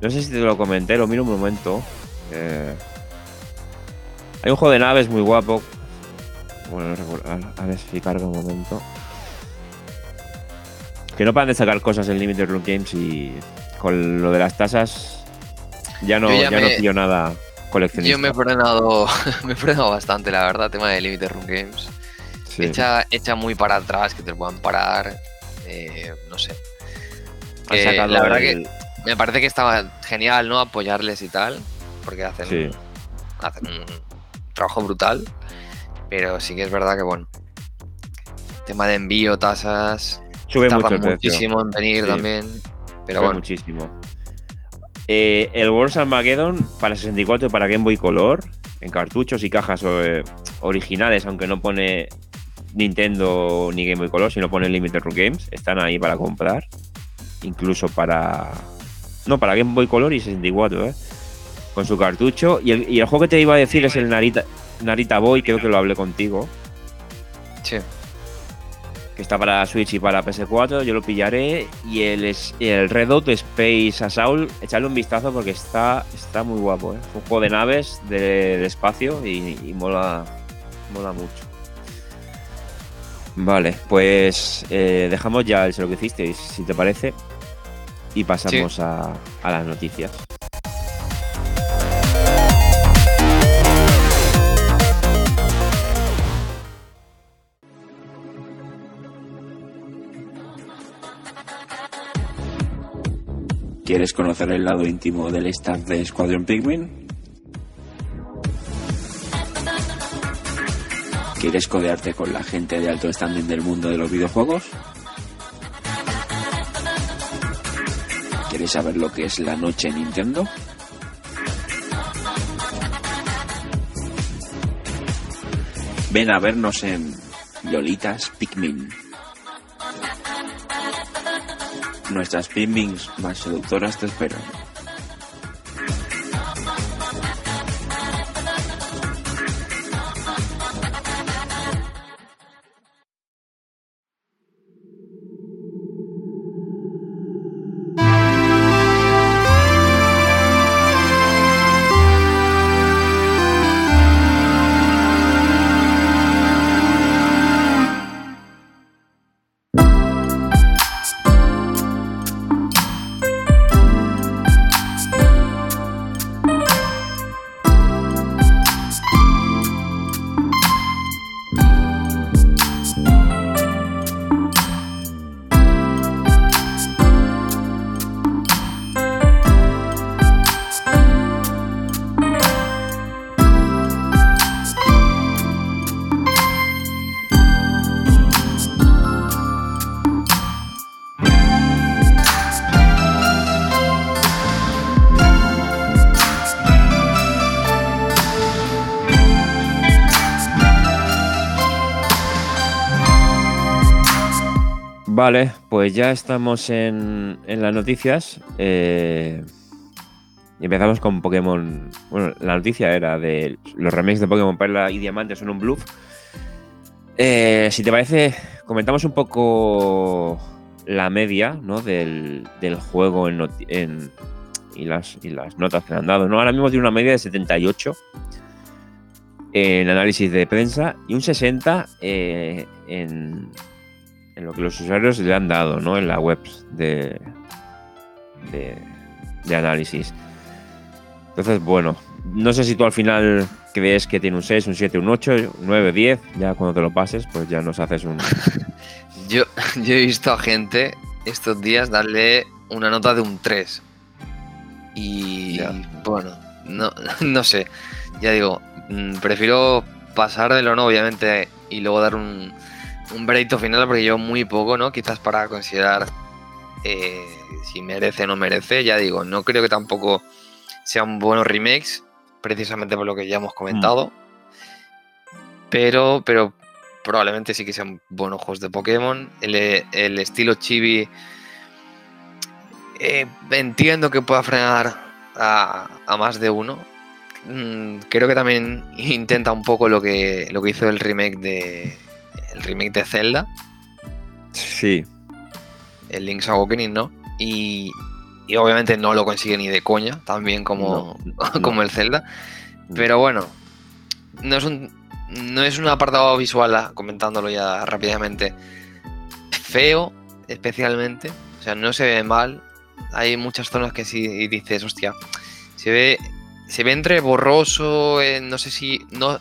No sé si te lo comenté, lo miro un momento. Eh, hay un juego de naves muy guapo. Bueno, no recuerdo. A, a ver si carga un momento. Que no paran de sacar cosas en Limited Run Games y con lo de las tasas ya no, ya no pillo nada coleccionista. Yo me he frenado, me he frenado bastante, la verdad, tema de Limited Run Games. Sí. Echa, echa muy para atrás, que te puedan parar. eh, no sé. Eh, la verdad el- Me parece que estaba genial, ¿no? Apoyarles y tal. Porque hacen, Sí. hacen un trabajo brutal. Pero sí que es verdad que, bueno. Tema de envío, tasas. Sube mucho muchísimo en venir Sí. también. Pero Sube bueno. muchísimo. Eh, el Wars Armageddon para 64 y para Game Boy Color, en cartuchos y cajas eh, originales, aunque no pone Nintendo ni Game Boy Color, sino pone Limited Run Games, están ahí para comprar. Incluso para. No, para Game Boy Color y 64, ¿eh? Con su cartucho. Y el, y el juego que te iba a decir es el Narita, Narita Boy, creo que lo hablé contigo. Sí. Que está para Switch y para PS4, yo lo pillaré. Y el, el Red Dot Space Assault, echarle un vistazo porque está, está muy guapo. ¿eh? Es un juego de naves, de, de espacio y, y mola, mola mucho. Vale, pues eh, dejamos ya el lo que hicisteis, si te parece, y pasamos a, a las noticias. ¿Quieres conocer el lado íntimo del staff de Squadron Penguin? ¿Quieres codearte con la gente de alto standing del mundo de los videojuegos? ¿Quieres saber lo que es la noche Nintendo? Ven a vernos en Lolitas Pikmin. Nuestras Pikmins más seductoras te esperan. Vale, pues ya estamos en, en las noticias. eh, empezamos con Pokémon. Bueno, la noticia era de los remakes de Pokémon Perla y Diamante son un bluff. Eh, si te parece, comentamos un poco la media ¿no? del, del juego en, y, las, y las notas que han dado. ¿no? Ahora mismo tiene una media de 78 en análisis de prensa y un 60 eh, en, en lo que los usuarios le han dado, ¿no? En la web de, de, de análisis. Entonces, bueno, no sé si tú al final crees que tiene un 6, un 7, un 8, un 9, 10. Ya cuando te lo pases, pues ya nos haces un. Yo, yo he visto a gente estos días darle una nota de un 3. Y Ya. bueno, no, no sé. Ya digo, mm, prefiero pasármelo, ¿no? Obviamente, y luego dar un, un veredicto final porque llevo muy poco, ¿no? Quizás para considerar eh, si merece o no merece, ya digo, no creo que tampoco sean buenos remakes, precisamente por lo que ya hemos comentado. Pero, pero probablemente sí que sean buenos juegos de Pokémon. El, estilo chibi eh, entiendo que pueda frenar a, a más de uno. Mm, creo que también intenta un poco lo que, lo que hizo el remake de el remake de Zelda, Sí. el Link's Awakening, ¿no? Y, y obviamente no lo consigue ni de coña, también como, No, como no. el Zelda. Pero bueno, no es un, no es un apartado visual, ah, comentándolo ya rápidamente, feo, especialmente. O sea, no se ve mal. Hay muchas zonas que sí dices, hostia, se ve, se ve entre borroso, eh, no sé si, no,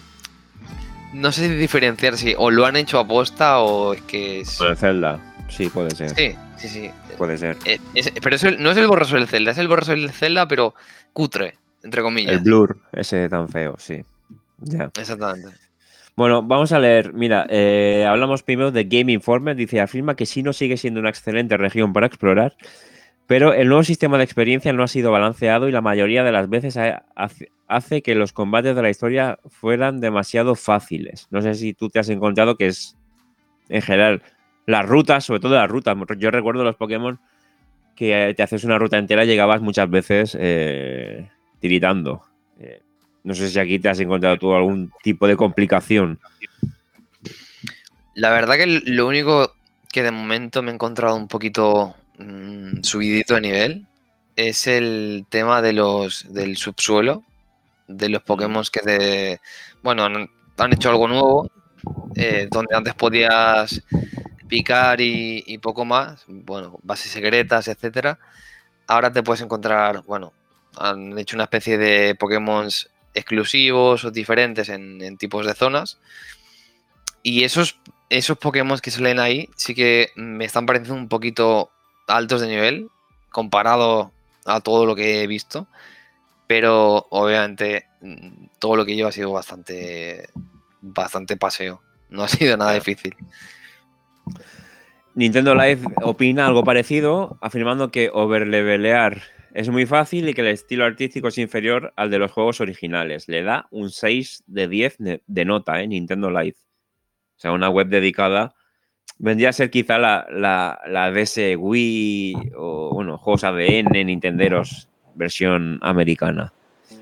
no sé si diferenciar si o lo han hecho aposta o es que es... El Zelda. Sí, puede ser. Sí, sí, sí. Puede ser. Eh, es- pero es el- no es el borroso del Zelda, es el borroso del Zelda, pero cutre, entre comillas. El blur, ese tan feo, sí. Ya. Exactamente. Bueno, vamos a leer. Mira, eh, hablamos primero de Game Informer. Dice, afirma que Sino sigue siendo una excelente región para explorar, pero el nuevo sistema de experiencia no ha sido balanceado y la mayoría de las veces ha- hace, que los combates de la historia fueran demasiado fáciles. No sé si tú te has encontrado que es, en general, las rutas, sobre todo las rutas. Yo recuerdo los Pokémon que te haces una ruta entera y llegabas muchas veces eh, tiritando. Eh, no sé si aquí te has encontrado tú algún tipo de complicación. La verdad que lo único que de momento me he encontrado un poquito mm, subidito de nivel es el tema de los del subsuelo, de los Pokémon que te, bueno, han, han hecho algo nuevo, eh, donde antes podías picar y, y poco más, bueno, bases secretas, etcétera. Ahora te puedes encontrar, bueno, han hecho una especie de Pokémon exclusivos o diferentes en, en tipos de zonas. Y esos, esos Pokémon que salen ahí sí que me están pareciendo un poquito altos de nivel comparado a todo lo que he visto. Pero obviamente mm, todo lo que llevo ha sido bastante, bastante paseo. No ha sido nada difícil. Nintendo Live opina algo parecido, afirmando que overlevelear es muy fácil y que el estilo artístico es inferior al de los juegos originales. Le da un 6 de 10 de, de nota, ¿eh? Nintendo Live. O sea, una web dedicada. Vendría a ser quizá la, la, la DS Wii o, bueno, juegos ADN, Nintenderos, versión americana.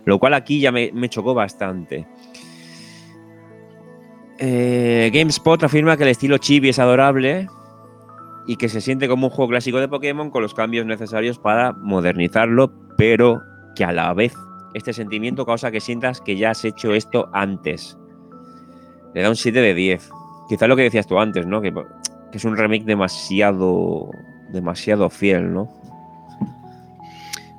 Lo cual aquí ya me, me chocó bastante. Eh, GameSpot afirma que el estilo chibi es adorable y que se siente como un juego clásico de Pokémon con los cambios necesarios para modernizarlo, pero que a la vez este sentimiento causa que sientas que ya has hecho esto antes. Le da un 7 de 10. Quizás lo que decías tú antes, ¿no? Que, que es un remake demasiado demasiado fiel, ¿no?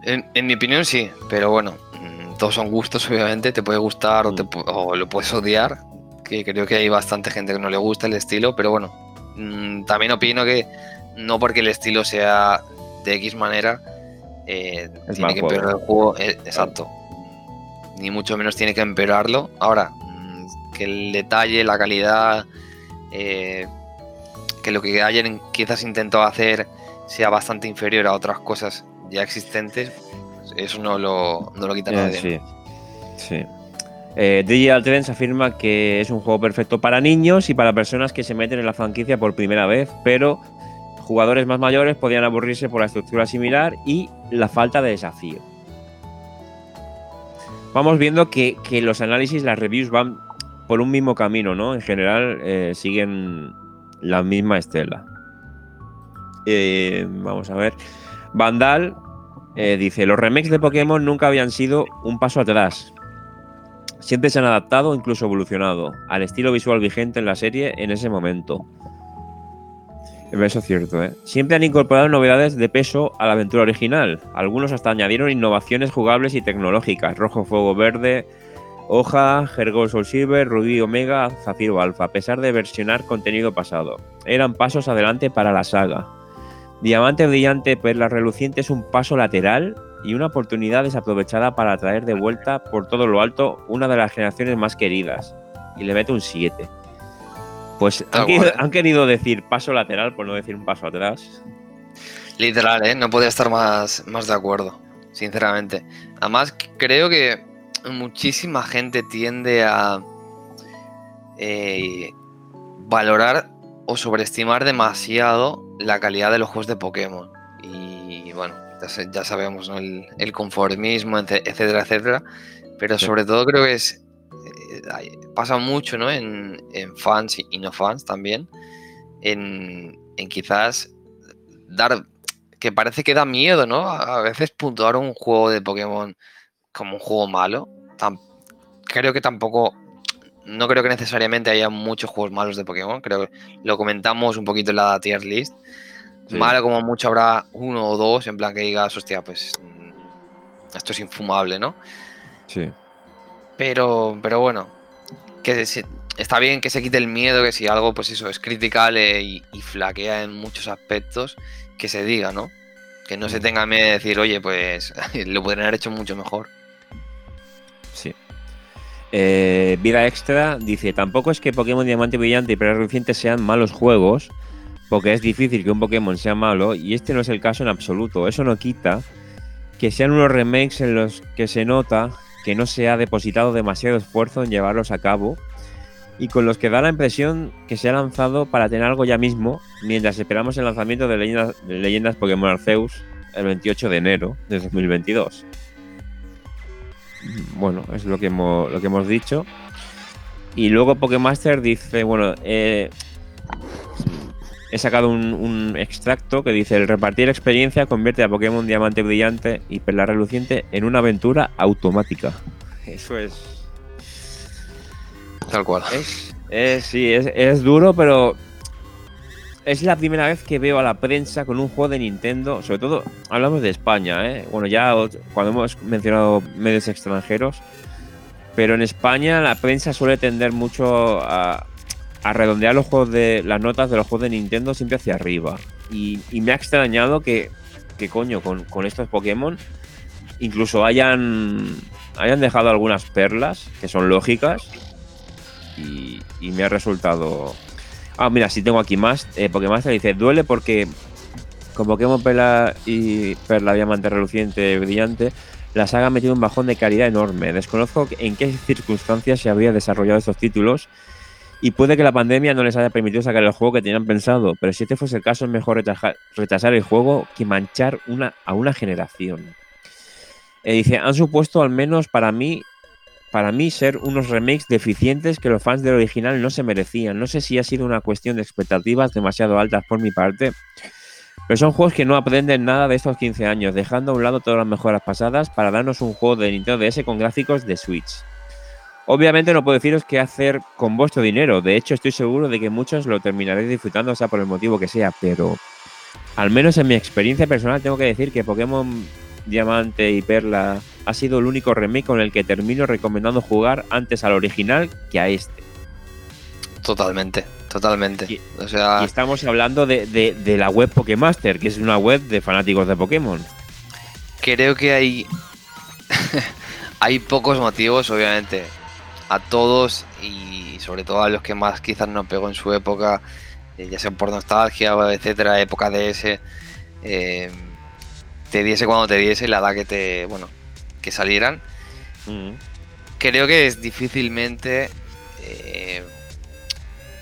En, en mi opinión sí, pero bueno, mm, todos son gustos obviamente, te puede gustar o, te pu- o lo puedes odiar, que creo que hay bastante gente que no le gusta el estilo, pero bueno, mm, también opino que no porque el estilo sea de X manera, eh, Es tiene que empeorar el juego, eh, exacto, ni mucho menos tiene que empeorarlo. Ahora, mm, que el detalle, la calidad, eh, que lo que hayan quizás intentado hacer sea bastante inferior a otras cosas ya existentes, eso no lo, no lo quita nadie. sí. Sí. Eh, Digital Trends afirma que es un juego perfecto para niños y para personas que se meten en la franquicia por primera vez, pero jugadores más mayores podrían aburrirse por la estructura similar y la falta de desafío. Vamos viendo que, que los análisis, las reviews van por un mismo camino, ¿no? En general eh, siguen la misma estela. Eh, vamos a ver. Vandal eh, dice, los remakes de Pokémon nunca habían sido un paso atrás. Siempre se han adaptado, incluso evolucionado, al estilo visual vigente en la serie en ese momento. Eso es cierto, ¿eh? Siempre han incorporado novedades de peso a la aventura original. Algunos hasta añadieron innovaciones jugables y tecnológicas. Rojo, Fuego, Verde, Hoja, Hergol, Soul Silver, Rubí, Omega, Zafiro, Alfa, a pesar de versionar contenido pasado. Eran pasos adelante para la saga. Diamante brillante, perla reluciente es un paso lateral y una oportunidad desaprovechada para traer de vuelta por todo lo alto una de las generaciones más queridas. Y le mete un 7. Pues han querido, cual. han querido decir paso lateral por no decir un paso atrás. Literal, ¿eh? No podría estar más, más de acuerdo, sinceramente. Además, creo que muchísima gente tiende a eh, valorar o sobreestimar demasiado la calidad de los juegos de Pokémon. Y bueno, ya, sa- ya sabemos, ¿no? El, el conformismo, etcétera, etcétera. Pero sobre todo creo que es... eh, pasa mucho, ¿no? En, en fans y- no fans también. En, en quizás dar que parece que da miedo, ¿no? A veces puntuar un juego de Pokémon como un juego malo. Creo que tampoco. No creo que necesariamente haya muchos juegos malos de Pokémon. Creo que lo comentamos un poquito en la tier list. Sí. Malo como mucho habrá uno o dos, en plan que digas, hostia, pues. mm, Esto es infumable, ¿no? Sí. Pero, pero bueno, que se- está bien que se quite el miedo, que si algo, pues eso, es criticable y, y flaquea en muchos aspectos, que se diga, ¿no? Que no se tenga miedo de decir, oye, pues lo podrían haber hecho mucho mejor. Eh, Vida Extra dice: Tampoco es que Pokémon Diamante Brillante y Perla Reluciente sean malos juegos, porque es difícil que un Pokémon sea malo, y este no es el caso en absoluto. Eso no quita que sean unos remakes en los que se nota que no se ha depositado demasiado esfuerzo en llevarlos a cabo, y con los que da la impresión que se ha lanzado para tener algo ya mismo, mientras esperamos el lanzamiento de Leyendas, de Leyendas Pokémon Arceus el 28 de enero de 2022. Bueno, es lo que hemos, lo que hemos dicho. Y luego Pokémaster dice, bueno, eh, he sacado un, un extracto que dice, el repartir experiencia convierte a Pokémon Diamante Brillante y Perla Reluciente en una aventura automática. Eso es... Tal cual. Es, es- sí, es, es duro, pero es la primera vez que veo a la prensa con un juego de Nintendo, sobre todo hablamos de España, ¿eh? bueno, ya cuando hemos mencionado medios extranjeros, pero en España la prensa suele tender mucho a, redondear los juegos de las notas de los juegos de Nintendo siempre hacia arriba. Y, me ha extrañado que, que coño, con, con estos Pokémon incluso hayan, hayan dejado algunas perlas que son lógicas y, y me ha resultado. Ah, mira, sí tengo aquí más. Eh, Pokémon te dice: duele porque con Pokémon Perla y Perla Diamante Reluciente Brillante, la saga ha metido un bajón de calidad enorme. Desconozco en qué circunstancias se habría desarrollado estos títulos y puede que la pandemia no les haya permitido sacar el juego que tenían pensado, pero si este fuese el caso, es mejor retrasar el juego que manchar a una generación. Eh, dice: han supuesto, al menos para mí, para mí ser unos remakes deficientes que los fans del original no se merecían. No sé si ha sido una cuestión de expectativas demasiado altas por mi parte, pero son juegos que no aprenden nada de estos 15 años, dejando a un lado todas las mejoras pasadas para darnos un juego de Nintendo DS con gráficos de Switch. Obviamente no puedo deciros qué hacer con vuestro dinero, de hecho estoy seguro de que muchos lo terminaréis disfrutando, sea por el motivo que sea, pero al menos en mi experiencia personal tengo que decir que Pokémon Diamante y Perla ha sido el único remake con el que termino recomendando jugar antes al original que a este. Totalmente, totalmente. Y- o sea, Y estamos hablando de, de- de la web Pokémaster, que es una web de fanáticos de Pokémon. creo que hay hay pocos motivos, obviamente, a todos y sobre todo a los que más quizás no pegó en su época, eh, ya sea por nostalgia etcétera, época DS, eh, te diese cuando te diese la edad que te, bueno, que salieran. Creo que es difícilmente eh,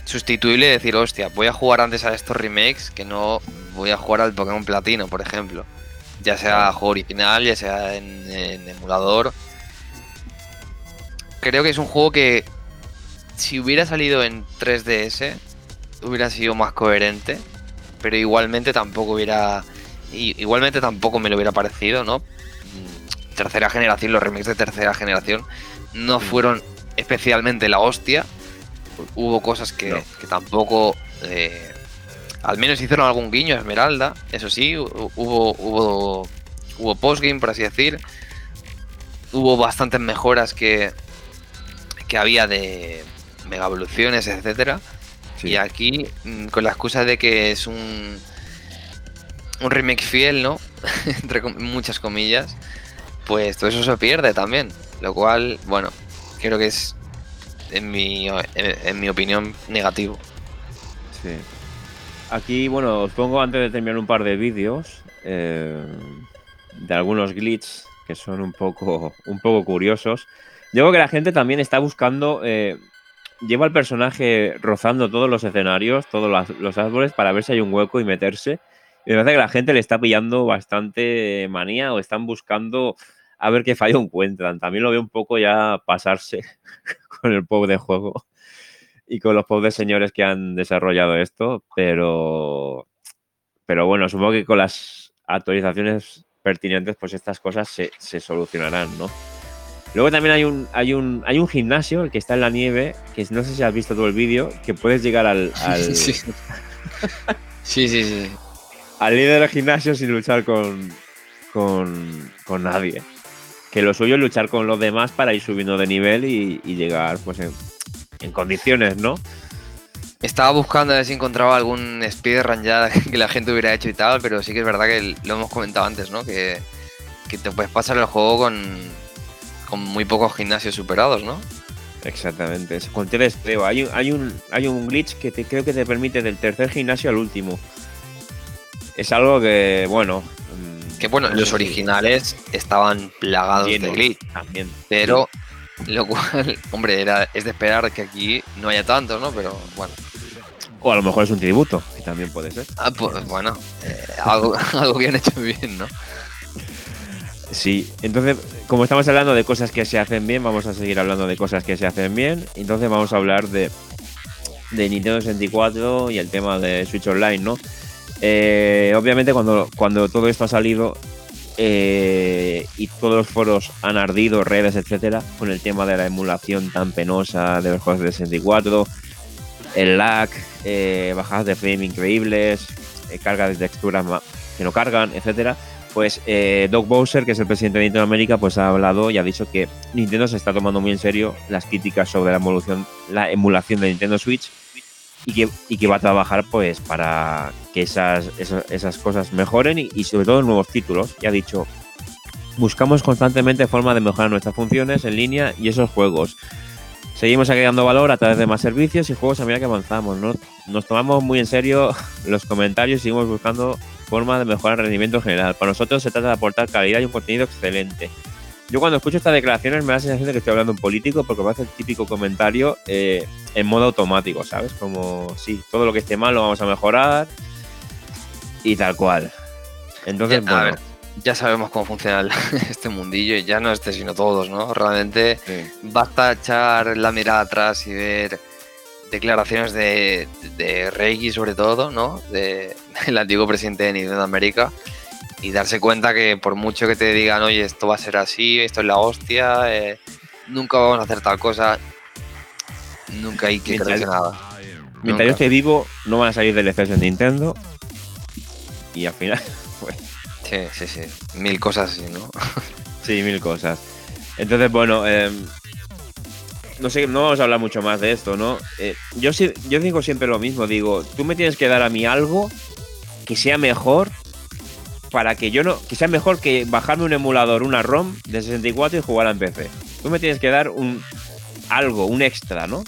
sustituible decir, hostia, voy a jugar antes a estos remakes que no voy a jugar al Pokémon Platino, por ejemplo. Ya sea juego original, ya sea en, en emulador. Creo que es un juego que si hubiera salido en 3DS hubiera sido más coherente, pero igualmente tampoco hubiera igualmente tampoco me lo hubiera parecido, ¿no? Mm, Tercera generación, los remakes de tercera generación no fueron especialmente la hostia. Hubo cosas que, No. que tampoco eh, al menos hicieron algún guiño a Esmeralda, eso sí, hu- hubo, hubo, hubo postgame, por así decir. Hubo bastantes mejoras que, que había de mega evoluciones, etcétera. Sí. Y aquí, mm, con la excusa de que es un, un remake fiel, ¿no? Entre muchas comillas, pues todo eso se pierde también. Lo cual, bueno, creo que es, en mi, en, mi opinión, negativo. Sí. Aquí, bueno, os pongo antes de terminar un par de vídeos. eh, de algunos glitches que son un poco, un poco curiosos. Yo creo que la gente también está buscando, eh, lleva al personaje rozando todos los escenarios, todos las- los árboles para ver si hay un hueco y meterse. Y me parece que la gente le está pillando bastante manía o están buscando a ver qué fallo encuentran. También lo veo un poco ya pasarse con el pop de juego y con los pop de señores que han desarrollado esto, pero, pero bueno, supongo que con las actualizaciones pertinentes, pues estas cosas se, se solucionarán, ¿no? Luego también hay un, hay, un, hay un gimnasio, el que está en la nieve, que no sé si has visto todo el vídeo, que puedes llegar al, al, Sí. sí, sí, sí. al líder del gimnasio sin luchar con, con, con nadie. Que lo suyo es luchar con los demás para ir subiendo de nivel y, y llegar pues en, en condiciones, ¿no? Estaba buscando a ver si encontraba algún speedrun ya que la gente hubiera hecho y tal, pero sí que es verdad que lo hemos comentado antes, ¿no? Que, que te puedes pasar el juego con, con muy pocos gimnasios superados, ¿no? Exactamente. Con tres, creo. Hay un, hay un, hay un glitch que te, creo que te permite del tercer gimnasio al último. Es algo que, bueno. Que bueno, no los originales estaban plagados llenos de glitch, También. pero lo cual, hombre, era, es de esperar que aquí no haya tantos, ¿no? Pero bueno, O a lo mejor es un tributo, que también puede ser. Ah, pues, bueno, eh, algo, algo que han hecho bien, ¿no? Sí, entonces, como estamos hablando de cosas que se hacen bien, vamos a seguir hablando de cosas que se hacen bien. Entonces vamos a hablar de, de Nintendo 64 y el tema de Switch Online, ¿no? Eh, obviamente cuando, cuando todo esto ha salido eh, y todos los foros han ardido, redes, etcétera, con el tema de la emulación tan penosa de los juegos de 64, el lag, eh, bajadas de frame increíbles, eh, cargas de texturas que no cargan, etcétera pues Doug Bowser, que es el presidente de Nintendo América, pues ha hablado y ha dicho que Nintendo se está tomando muy en serio las críticas sobre la emulación, la emulación de Nintendo Switch y que, y que va a trabajar pues para que esas, esas, esas cosas mejoren y, sobre todo nuevos títulos. Y ha dicho, buscamos constantemente formas de mejorar nuestras funciones en línea y esos juegos. Seguimos agregando valor a través de más servicios y juegos a medida que avanzamos. ¿no? Nos tomamos muy en serio los comentarios y seguimos buscando forma de mejorar el rendimiento general. Para nosotros se trata de aportar calidad y un contenido excelente. Yo cuando escucho estas declaraciones me da la sensación de que estoy hablando un político porque me hace el típico comentario eh, en modo automático, ¿sabes? Como, sí, todo lo que esté mal lo vamos a mejorar y tal cual. Entonces, Ya, a bueno, ver, ya sabemos cómo funciona este mundillo y ya no este, sino todos, ¿no? Realmente sí. basta echar la mirada atrás y ver declaraciones de, de Reiki sobre todo, ¿no? De, del antiguo presidente de Nintendo América y darse cuenta que por mucho que te digan, oye, esto va a ser así, esto es la hostia, eh, nunca vamos a hacer tal cosa, nunca hay que Mientras- nada. mientras yo esté vivo no van a salir DLCs en Nintendo y al final, pues Sí, sí, sí. Mil cosas así, ¿no? Sí, mil cosas. Entonces, bueno, eh, no sé, no vamos a hablar mucho más de esto, ¿no? Eh, yo, sí- yo digo siempre lo mismo, digo, tú me tienes que dar a mí algo que sea mejor para que yo no, que sea mejor que bajarme un emulador, una ROM de 64 y jugar en PC. Tú me tienes que dar un algo, un extra, ¿no?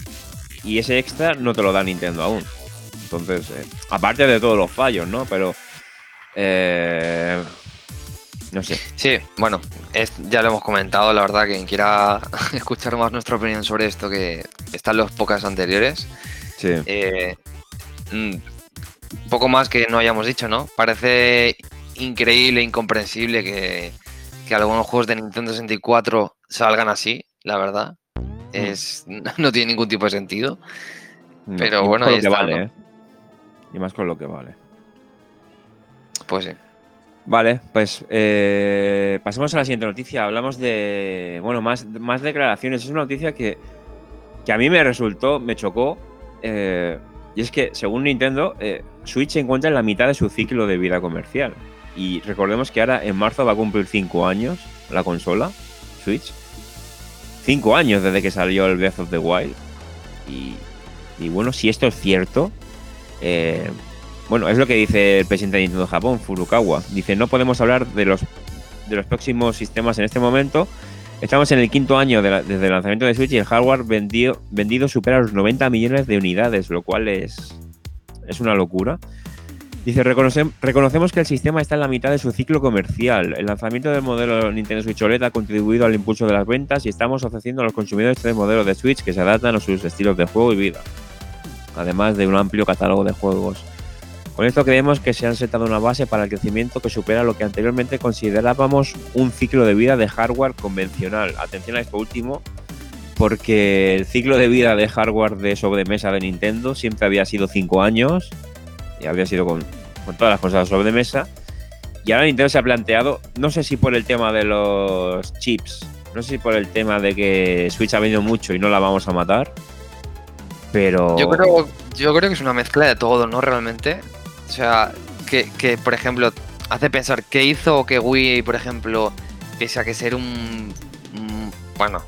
Y ese extra no te lo da Nintendo aún. Entonces, eh, aparte de todos los fallos, ¿no? Pero, eh, no sé. Sí, bueno, es- ya lo hemos comentado, la verdad, quien quiera escuchar más nuestra opinión sobre esto, que están los pocas anteriores. Sí. Eh, mm, poco más que no hayamos dicho, ¿no? Parece increíble, incomprensible que, que algunos juegos de Nintendo 64 salgan así, la verdad. Es, no tiene ningún tipo de sentido. No, Pero bueno, ahí está, vale, ¿no? ¿eh? Y más con lo que vale. Pues sí. Vale, pues eh, pasemos a la siguiente noticia. Hablamos de, bueno, más, más declaraciones. Es una noticia que, que a mí me resultó, me chocó. eh, y es que, según Nintendo, Switch se encuentra en la mitad de su ciclo de vida comercial. Y recordemos que ahora en marzo va a cumplir 5 años la consola, Switch. 5 años desde que salió el Breath of the Wild. Y, y bueno, si esto es cierto, eh, bueno, es lo que dice el presidente de Nintendo Japón, Furukawa. Dice, no podemos hablar de los, de los próximos sistemas en este momento. Estamos en el quinto año de desde el lanzamiento de Switch y el hardware vendido, vendido supera los 90 millones de unidades, lo cual es, es una locura. Dice, "Reconocem- reconocemos que el sistema está en la mitad de su ciclo comercial. El lanzamiento del modelo Nintendo Switch OLED ha contribuido al impulso de las ventas y estamos ofreciendo a los consumidores tres modelos de Switch que se adaptan a sus estilos de juego y vida, además de un amplio catálogo de juegos. Con esto creemos que se han sentado una base para el crecimiento que supera lo que anteriormente considerábamos un ciclo de vida de hardware convencional. Atención a esto último, porque el ciclo de vida de hardware de sobremesa de Nintendo siempre había sido 5 años había sido con, con todas las consolas sobremesa. Y ahora Nintendo se ha planteado, no sé si por el tema de los chips, no sé si por el tema de que Switch ha venido mucho y no la vamos a matar, pero... Yo creo, yo creo que es una mezcla de todo, ¿no? Realmente. O sea, que, que, por ejemplo, hace pensar qué hizo que Wii, por ejemplo, pese a que ser un. un- bueno,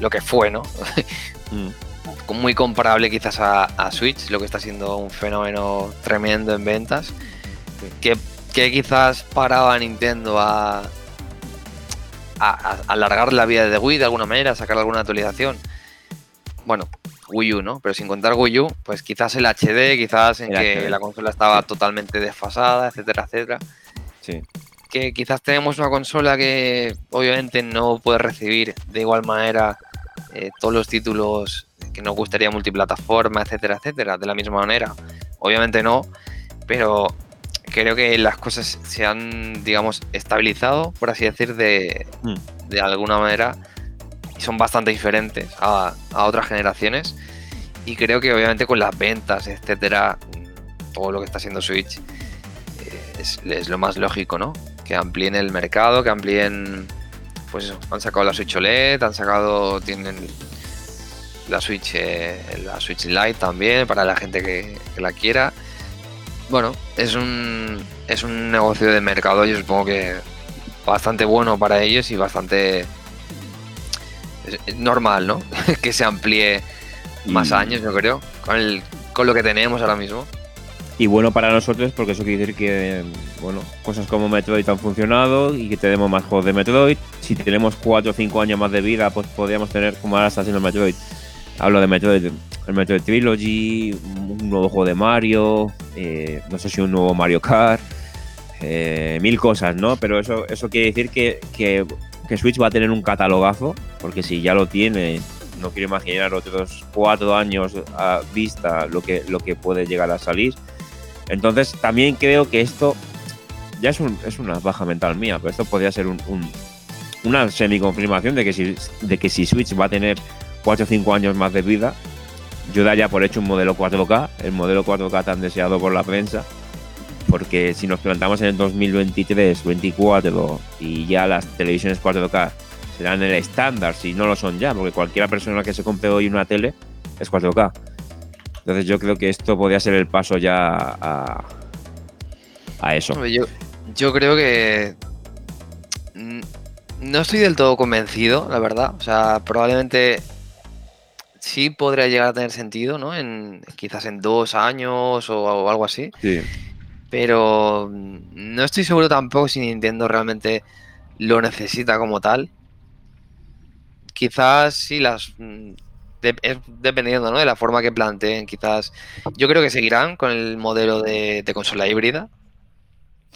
lo que fue, ¿no? Muy comparable quizás a, a Switch, lo que está siendo un fenómeno tremendo en ventas. Que, que quizás paraba a Nintendo a, a, a alargar la vida de Wii de alguna manera, sacar alguna actualización. Bueno, Wii U, ¿no? Pero sin contar Wii U, pues quizás el HD, quizás en El que HD. la consola estaba totalmente desfasada, etcétera, etcétera. sí. Que quizás tenemos una consola que obviamente no puede recibir de igual manera eh, todos los títulos que nos gustaría multiplataforma, etcétera, etcétera, de la misma manera. Obviamente no, pero creo que las cosas se han, digamos, estabilizado, por así decir, de, Mm. de alguna manera y son bastante diferentes a, a otras generaciones. Y creo que obviamente con las ventas, etcétera, todo lo que está haciendo Switch eh, es, es lo más lógico, ¿no? Que amplíen el mercado, que amplíen. Pues eso, han sacado la Switch OLED, han sacado. Tienen la Switch, eh, la Switch Lite también, para la gente que, que la quiera. Bueno, es un, es un negocio de mercado, yo supongo que bastante bueno para ellos y bastante normal, ¿no? que se amplíe más Y- años, yo creo, con, el, con lo que tenemos ahora mismo. Y bueno para nosotros porque eso quiere decir que, bueno, cosas como Metroid han funcionado y que tenemos más juegos de Metroid. Si tenemos 4 o 5 años más de vida, pues podríamos tener, como ahora está haciendo Metroid, hablo de Metroid, el Metroid Trilogy, un nuevo juego de Mario, eh, no sé si un nuevo Mario Kart, eh, mil cosas, ¿no? Pero eso, eso quiere decir que, que, que Switch va a tener un catalogazo, porque si ya lo tiene, no quiero imaginar otros 4 años a vista lo que, lo que puede llegar a salir. Entonces, también creo que esto ya es, un- es una baja mental mía, pero esto podría ser un- un- una semi-confirmación de de que si Switch va a tener 4 o 5 años más de vida, yo daría por hecho un modelo 4K, el modelo 4K tan deseado por la prensa, porque si nos plantamos en el 2023, 24 y ya las televisiones 4K serán el estándar, si no lo son ya, porque cualquier persona que se compre hoy una tele es 4K. Entonces yo creo que esto podría ser el paso ya a, eso. Yo, creo que no estoy del todo convencido, la verdad. O sea, probablemente sí podría llegar a tener sentido, ¿no? En, quizás en dos años o, o algo así. Sí. Pero mm, no estoy seguro tampoco si Nintendo realmente lo necesita como tal. Quizás sí las... mm, de- es dependiendo, ¿no? De la forma que planteen, quizás... Yo creo que seguirán con el modelo de, de consola híbrida.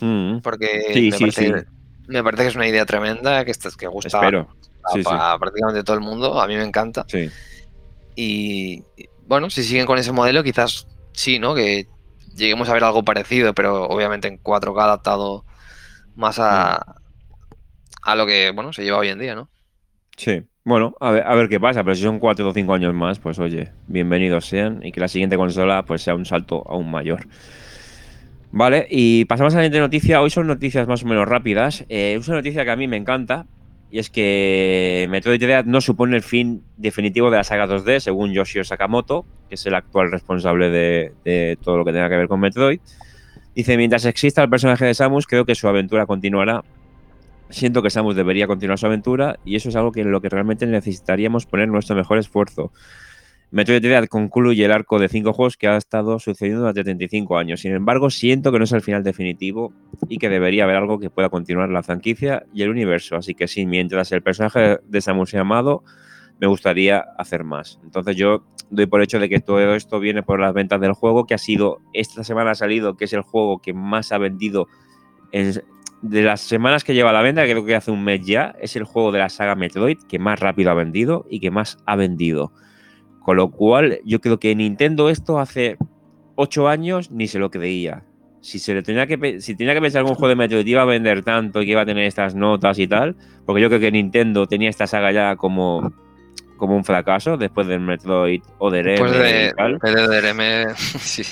Mm, Porque Sí, me, sí, parece, sí. me parece que es una idea tremenda, que, que gusta espero. a, a prácticamente todo el mundo, a mí me encanta. Sí. Y bueno, si siguen con ese modelo, quizás sí, ¿no? Que lleguemos a ver algo parecido, pero obviamente en 4K adaptado más a, a lo que, bueno, se lleva hoy en día, ¿no? Sí. Bueno, a ver, a ver qué pasa, pero si son 4 o 5 años más, pues oye, bienvenidos sean y que la siguiente consola pues sea un salto aún mayor. Vale, y pasamos a la siguiente noticia. Hoy son noticias más o menos rápidas. Eh, es una noticia que a mí me encanta y es que Metroid Dread no supone el fin definitivo de la saga 2D, según Yoshio Sakamoto, que es el actual responsable de, todo lo que tenga que ver con Metroid. Dice, mientras exista el personaje de Samus, creo que su aventura continuará Siento que Samus debería continuar su aventura y eso es algo que en lo que realmente necesitaríamos poner nuestro mejor esfuerzo. Metroid concluye el arco de cinco juegos que ha estado sucediendo durante 35 años. Sin embargo, siento que no es el final definitivo y que debería haber algo que pueda continuar la franquicia y el universo. Así que sí, mientras el personaje de Samus amado, me gustaría hacer más. Entonces yo doy por hecho de que todo esto viene por las ventas del juego, que ha sido, esta semana ha salido, que es el juego que más ha vendido en- de las semanas que lleva a la venta, creo que hace un mes ya, es el juego de la saga Metroid que más rápido ha vendido y que más ha vendido. Con lo cual, yo creo que Nintendo esto hace ocho años ni se lo creía. Si se le tenía que si tenía que pensar que un juego de Metroid iba a vender tanto y que iba a tener estas notas y tal, porque yo creo que Nintendo tenía esta saga ya como, como un fracaso después del Metroid o de Después de, y tal. de DRM, sí.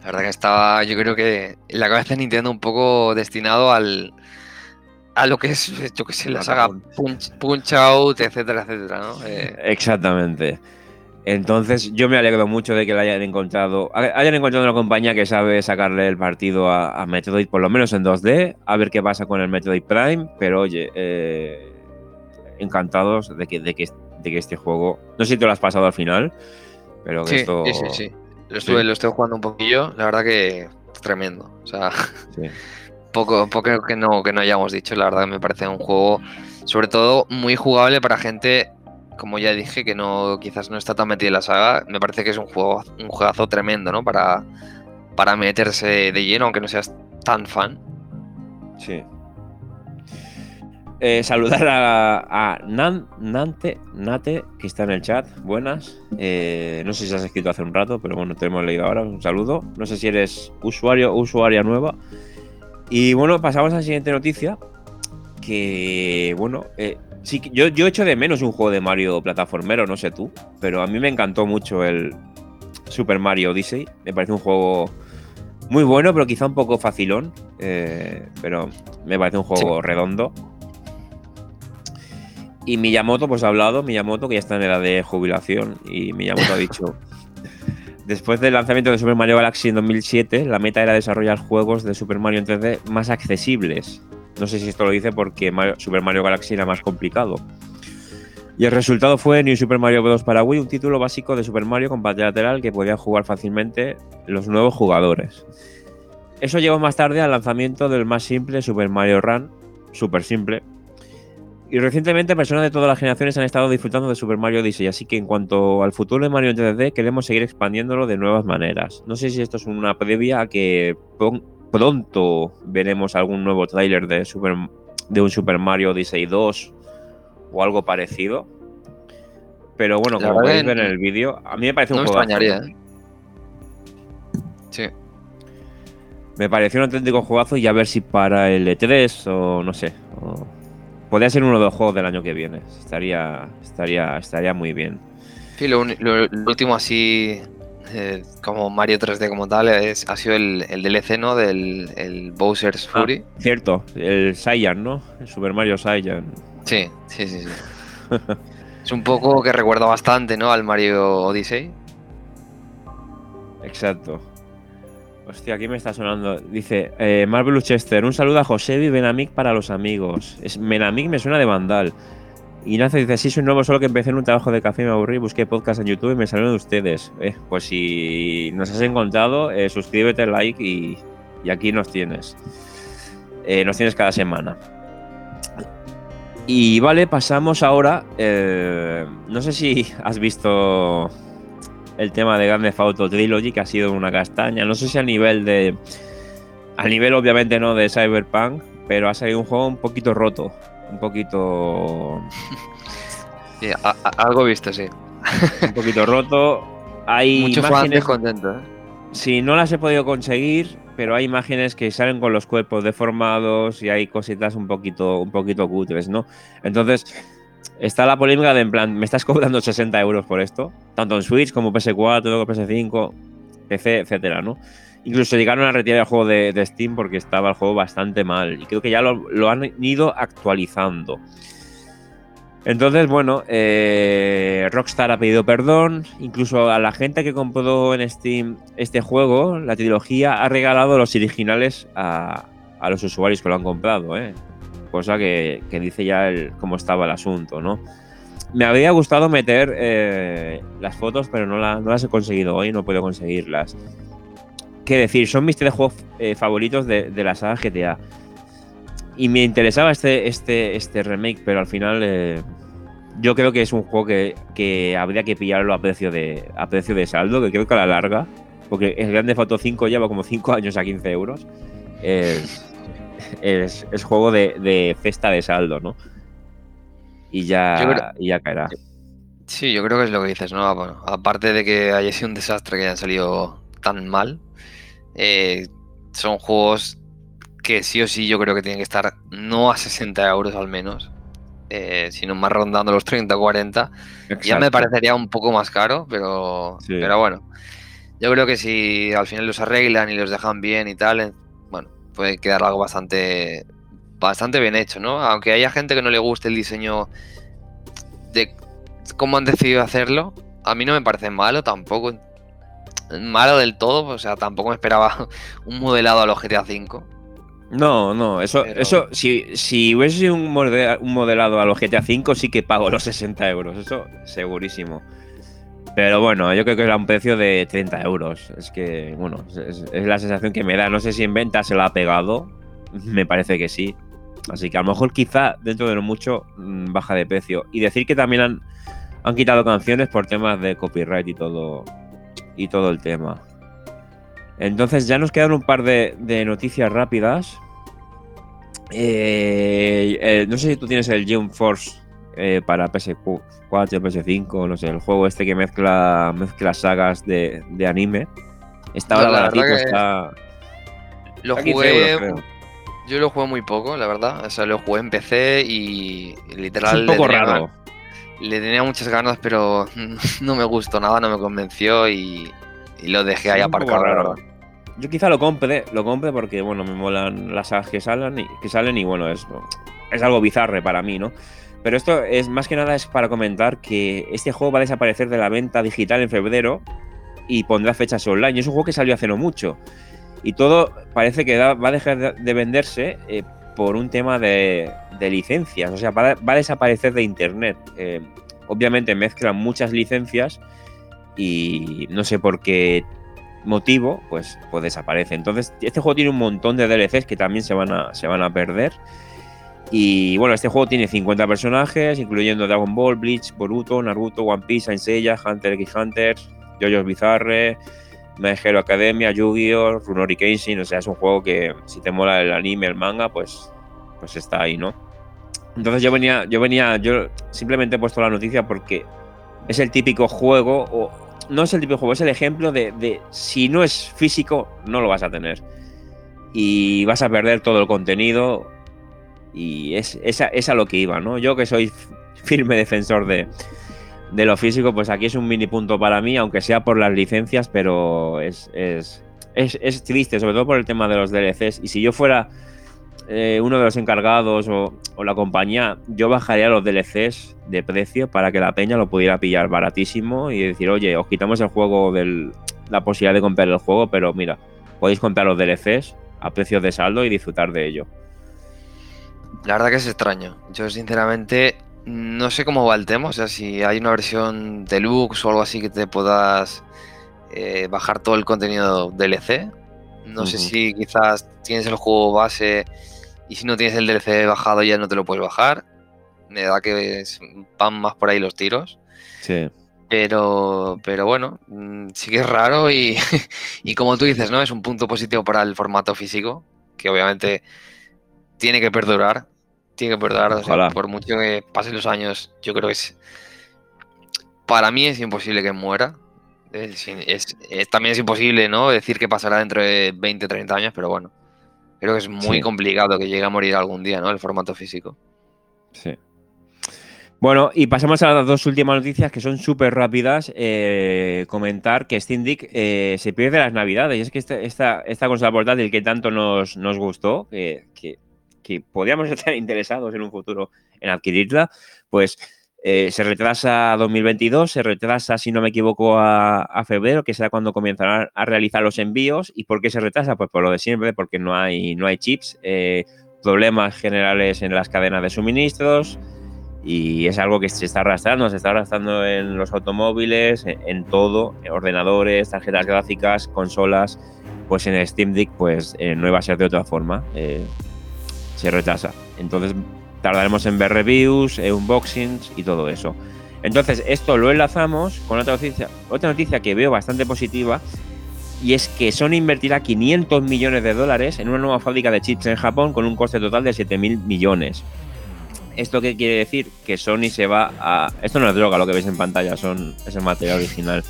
La verdad que estaba, yo creo que en la cabeza de Nintendo un poco destinado al a lo que es, yo que sé, la saga Punch, Punch Out, etcétera, etcétera, ¿no? Eh, Exactamente. Entonces, yo me alegro mucho de que la hayan encontrado, hayan encontrado una compañía que sabe sacarle el partido a, a Metroid, por lo menos en 2D, a ver qué pasa con el Metroid Prime, pero oye, eh, encantados de que, de, que, de que este juego, no sé si te lo has pasado al final, pero que sí, esto... sí, sí, sí. Lo estuve, Sí. lo estuve jugando un poquillo, la verdad que tremendo. O sea, sí. poco, poco que no, que no hayamos dicho, la verdad que me parece un juego, sobre todo, muy jugable para gente, como ya dije, que no, quizás no está tan metida en la saga. Me parece que es un juego, un juegazo tremendo, ¿no? Para, para meterse de lleno, aunque no seas tan fan. Sí. Eh, saludar a, a Nan- Nante, que está en el chat. Buenas. Eh, no sé si has escrito hace un rato, pero bueno, te hemos leído ahora. Un saludo. No sé si eres usuario o usuaria nueva. Y bueno, pasamos a la siguiente noticia. Que bueno, eh, sí, yo, yo echo de menos un juego de Mario plataformero, no sé tú, pero a mí me encantó mucho el Super Mario Odyssey. Me parece un juego muy bueno, pero quizá un poco facilón. eh, pero me parece un juego redondo. Y Miyamoto, pues ha hablado, Miyamoto, que ya está en edad de jubilación, y Miyamoto ha dicho, después del lanzamiento de Super Mario Galaxy en 2007, la meta era desarrollar juegos de Super Mario en 3D más accesibles. No sé si esto lo dice porque Super Mario Galaxy era más complicado. Y el resultado fue New Super Mario Bros. para Wii, un título básico de Super Mario con pantalla lateral que podían jugar fácilmente los nuevos jugadores. Eso llevó más tarde al lanzamiento del más simple Super Mario Run, súper simple. Y recientemente personas de todas las generaciones han estado disfrutando de Super Mario Odyssey, así que en cuanto al futuro de Mario en 3D, queremos seguir expandiéndolo de nuevas maneras. No sé si esto es una previa a que pronto veremos algún nuevo tráiler de, Super- de un Super Mario Odyssey 2 o algo parecido. Pero bueno, como podéis ver en el vídeo, a mí me parece No un me extrañaría, ¿eh? Sí. Me pareció un auténtico juegazo y a ver si para el E3 o no sé. o- Podría ser uno de los juegos del año que viene. Estaría, estaría, estaría muy bien. Sí, lo, uni- lo- lo último así, eh, como Mario 3D como tal, es, ha sido el, el DLC, ¿no? Del el Bowser's Ah. Fury. Cierto, el Saiyan, ¿no? El Super Mario Saiyan. Sí, sí, sí, sí. es un poco que recuerda bastante, ¿no? Al Mario Odyssey. Exacto. Hostia, aquí me está sonando. Dice eh, Marvel Chester, un saludo a Josebi Benamic para los amigos. Es, Benamic me suena de Vandal. Ignacio dice, sí, soy nuevo, solo que empecé en un trabajo de café, me aburrí, busqué podcast en YouTube y me salieron de ustedes. Eh, pues si nos has encontrado, eh, suscríbete, like y, y aquí nos tienes. Eh, nos tienes cada semana. Y vale, pasamos ahora. no sé si has visto el tema de Grand Theft Auto Trilogy, que ha sido una castaña. No sé si a nivel de. A nivel, obviamente, no de Cyberpunk, pero ha salido un juego un poquito roto. Un poquito. Sí, a- a- algo visto, sí. Un poquito roto. Hay Muchos imágenes. descontentos. ¿eh? Sí, no las he podido conseguir, pero hay imágenes que salen con los cuerpos deformados y hay cositas un poquito, un poquito cutres, ¿no? Entonces, está la polémica de en plan, me estás cobrando 60 euros por esto, tanto en Switch como PS4, luego PS5, PC, etcétera, ¿no? Incluso llegaron a retirar el juego de, Steam porque estaba el juego bastante mal y creo que ya lo, han ido actualizando. Entonces, bueno, eh, Rockstar ha pedido perdón. Incluso a la gente que compró en Steam este juego, la trilogía, ha regalado los originales a, los usuarios que lo han comprado, ¿eh? Cosa que, dice ya cómo estaba el asunto, ¿no? Me habría gustado meter eh, las fotos, pero no, no las he conseguido hoy, no puedo conseguirlas. Qué decir, son mis tres juegos eh, favoritos de, de la saga GTA. Y me interesaba este, este, este remake, pero al final eh, yo creo que es un juego que, que habría que pillarlo a precio de a precio de saldo, que creo que a la larga, porque el Grande Foto 5 lleva como 5 años a 15 euros, es, es, es juego de, de cesta de saldo, ¿no? Y ya, creo- y ya caerá. Sí, yo creo que es lo que dices, ¿no? Bueno, aparte de que haya sido un desastre que hayan salido tan mal, eh, son juegos que sí o sí yo creo que tienen que estar no a 60 euros al menos, eh, sino más rondando los 30 o 40. Ya me parecería un poco más caro, pero, Sí. pero bueno. Yo creo que si al final los arreglan y los dejan bien y tal, eh, bueno, puede quedar algo bastante, bastante bien hecho, ¿no? Aunque haya gente que no le guste el diseño de cómo han decidido hacerlo, a mí no me parece malo tampoco. Malo del todo, o sea, tampoco me esperaba un modelado a los GTA V. No, no, eso, Pero- eso si, si hubiese sido un, mode- un modelado a los GTA V, sí que pago los 60 euros, eso segurísimo. Pero bueno, yo creo que era un precio de 30 euros. Es que, bueno, es, es la sensación que me da. No sé si en venta se la ha pegado, me parece que sí. Así que a lo mejor quizá dentro de lo mucho mm, baja de precio. Y decir que también han, han quitado canciones por temas de copyright y todo, y todo el tema. Entonces ya nos quedan un par de, de noticias rápidas. Eh, eh, no sé si tú tienes el Jump Force eh, para PS4, PS5, no sé, el juego este que mezcla, mezcla sagas de, de anime. Está ahora la baratito, está, Lo está 15 jugué, euros, yo lo jugué muy poco, la verdad. O sea, lo jugué en PC y literal Es un poco tenía- raro. Le tenía muchas ganas, pero no me gustó nada, no me convenció y, y lo dejé ahí aparcado, la raro. verdad. Yo quizá lo compre, lo compre porque, bueno, me molan las sagas que salen y, que salen y bueno, es, es algo bizarre para mí, ¿no? Pero esto es más que nada es para comentar que este juego va a desaparecer de la venta digital en febrero y pondrá fechas online. Es un juego que salió hace no mucho. Y todo parece que va a dejar de, de venderse eh, por un tema de, licencias. O sea, va, a- desaparecer de internet. Eh, obviamente mezclan muchas licencias y no sé por qué motivo, pues, pues desaparece. Entonces, este juego tiene un montón de DLCs que también se van a, se van a perder. Y bueno, este juego tiene 50 personajes, incluyendo Dragon Ball, Bleach, Boruto, Naruto, One Piece, Saint Hunter x Hunter, JoJo's Bizarre, Hero Academia, Yu-Gi-Oh!, Runori Kenshin. O sea, es un juego que si te mola el anime, el manga, pues, pues está ahí, ¿no? Entonces yo venía, yo venía, yo simplemente he puesto la noticia porque es el típico juego, o no es el típico juego, es el ejemplo de, de si no es físico, no lo vas a tener. Y vas a perder todo el contenido. Y es, es, a, es a lo que iba, ¿no? Yo que soy firme defensor de, de lo físico, pues aquí es un mini punto para mí, aunque sea por las licencias, pero es, es, es, es triste, sobre todo por el tema de los DLCs. Y si yo fuera eh, uno de los encargados o, o, la compañía, yo bajaría los DLCs de precio para que la peña lo pudiera pillar baratísimo y decir, oye, os quitamos el juego del la posibilidad de comprar el juego, pero mira, podéis comprar los DLCs a precios de saldo y disfrutar de ello. La verdad que es extraño. Yo sinceramente no sé cómo va el tema, o sea, si hay una versión deluxe o algo así que te puedas eh, bajar todo el contenido DLC. No uh -huh. sé si quizás tienes el juego base y si no tienes el DLC bajado ya no te lo puedes bajar. Me da que van más por ahí los tiros. Sí. Pero, pero bueno, mm, sí que es raro y, y como tú dices, ¿no? Es un punto positivo para el formato físico, que obviamente tiene que perdurar. Tiene que perdurar. O sea, por mucho que pasen los años, yo creo que es. Para mí es imposible que muera. Es, es, es, también es imposible, ¿no? Decir que pasará dentro de 20, 30 años, pero bueno. Creo que es muy sí. complicado que llegue a morir algún día, ¿no? El formato físico. Sí. Bueno, y pasamos a las dos últimas noticias que son súper rápidas. Eh, comentar que Steam Deck eh, se pierde las navidades. Y es que esta, esta, esta consola portátil que tanto nos, nos gustó, que, que, que, podríamos estar interesados en un futuro en adquirirla, pues eh, se retrasa a 2022, se retrasa, si no me equivoco, a, a, febrero, que será cuando comenzarán a realizar los envíos. ¿Y por qué se retrasa? Pues por lo de siempre, porque no hay, no hay chips, eh, problemas generales en las cadenas de suministros y es algo que se está arrastrando, se está arrastrando en los automóviles, en, en todo, en ordenadores, tarjetas gráficas, consolas, pues en Steam Deck pues eh, no iba a ser de otra forma, eh, se retrasa. Entonces tardaremos en ver reviews, eh, unboxings y todo eso. Entonces, esto lo enlazamos con otra noticia, otra noticia que veo bastante positiva y es que Sony invertirá 500 millones de dólares en una nueva fábrica de chips en Japón con un coste total de 7.000 millones. ¿Esto qué quiere decir? Que Sony se va a... Esto no es droga lo que veis en pantalla, son, es el material original.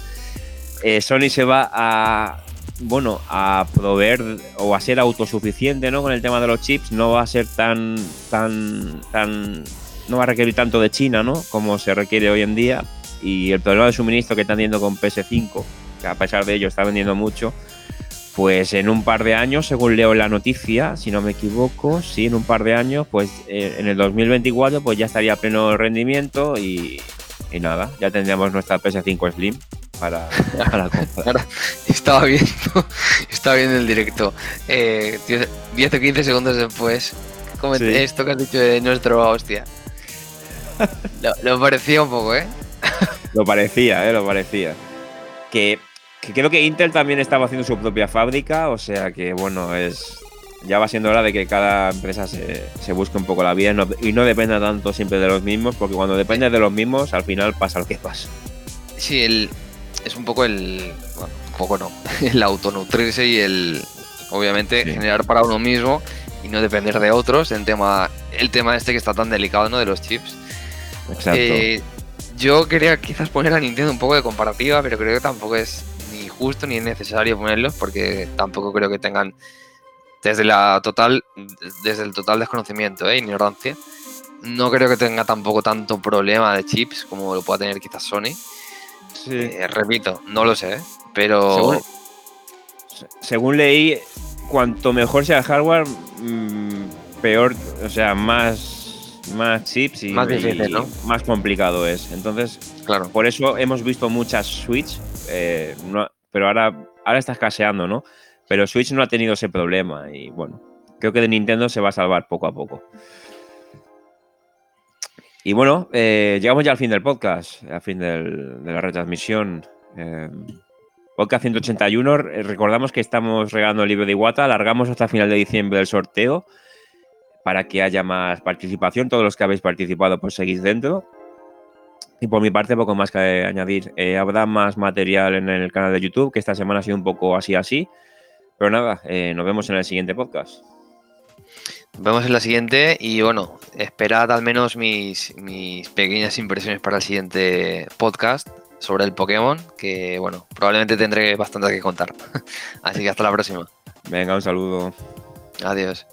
Eh, Sony se va a... Bueno, a proveer o a ser autosuficiente ¿no? con el tema de los chips. No va a ser tan... tan, tan no va a requerir tanto de China, ¿no? Como se requiere hoy en día. Y el problema de suministro que están teniendo con PS5, que a pesar de ello está vendiendo mucho, pues en un par de años, según leo en la noticia, si no me equivoco, sí, en un par de años, pues eh, en el 2024 pues ya estaría pleno rendimiento y, y nada, ya tendríamos nuestra PS5 Slim para, para comprar. Estaba viendo, estaba viendo el directo. Eh, tío, 10 o 15 segundos después, comenté Sí. esto que has dicho de nuestro hostia. Lo, lo parecía un poco, ¿eh? Lo parecía, ¿eh? Lo parecía. Que, que creo que Intel también estaba haciendo su propia fábrica, o sea que, bueno, es ya va siendo hora de que cada empresa se, se busque un poco la vida y no, y no dependa tanto siempre de los mismos, porque cuando dependes de los mismos, al final pasa lo que pasa. Sí, el, es un poco el. Bueno, un poco no. El autonutrirse y el. Obviamente, Sí. generar para uno mismo y no depender de otros. El tema, el tema este que está tan delicado, ¿no? De los chips. Exacto. Eh, yo quería quizás poner a Nintendo un poco de comparativa, pero creo que tampoco es ni justo ni necesario ponerlos, porque tampoco creo que tengan desde la total, desde el total desconocimiento e ignorancia. No creo que tenga tampoco tanto problema de chips como lo pueda tener quizás Sony. Sí. Eh, repito, no lo sé, pero Según, se- según leí, cuanto mejor sea el hardware, mm, peor, o sea, más, más chips y Más difícil, y ¿no? más complicado es. Entonces, claro. por eso hemos visto muchas Switch, eh, no- pero ahora, ahora está escaseando, ¿no? Pero Switch no ha tenido ese problema y bueno, creo que de Nintendo se va a salvar poco a poco. Y bueno, eh, llegamos ya al fin del podcast, al fin de la retransmisión. Eh, podcast 181. eh, Recordamos que estamos regalando el libro de Iwata. Alargamos hasta final de diciembre el sorteo para que haya más participación. Todos los que habéis participado, pues seguís dentro. Y por mi parte, poco más que añadir. Eh, habrá más material en el canal de YouTube, que esta semana ha sido un poco así así. Pero nada, eh, nos vemos en el siguiente podcast. Nos vemos en la siguiente y bueno, esperad al menos mis, mis pequeñas impresiones para el siguiente podcast sobre el Pokémon, que bueno, probablemente tendré bastante que contar. Así que hasta la próxima. Venga, un saludo. Adiós.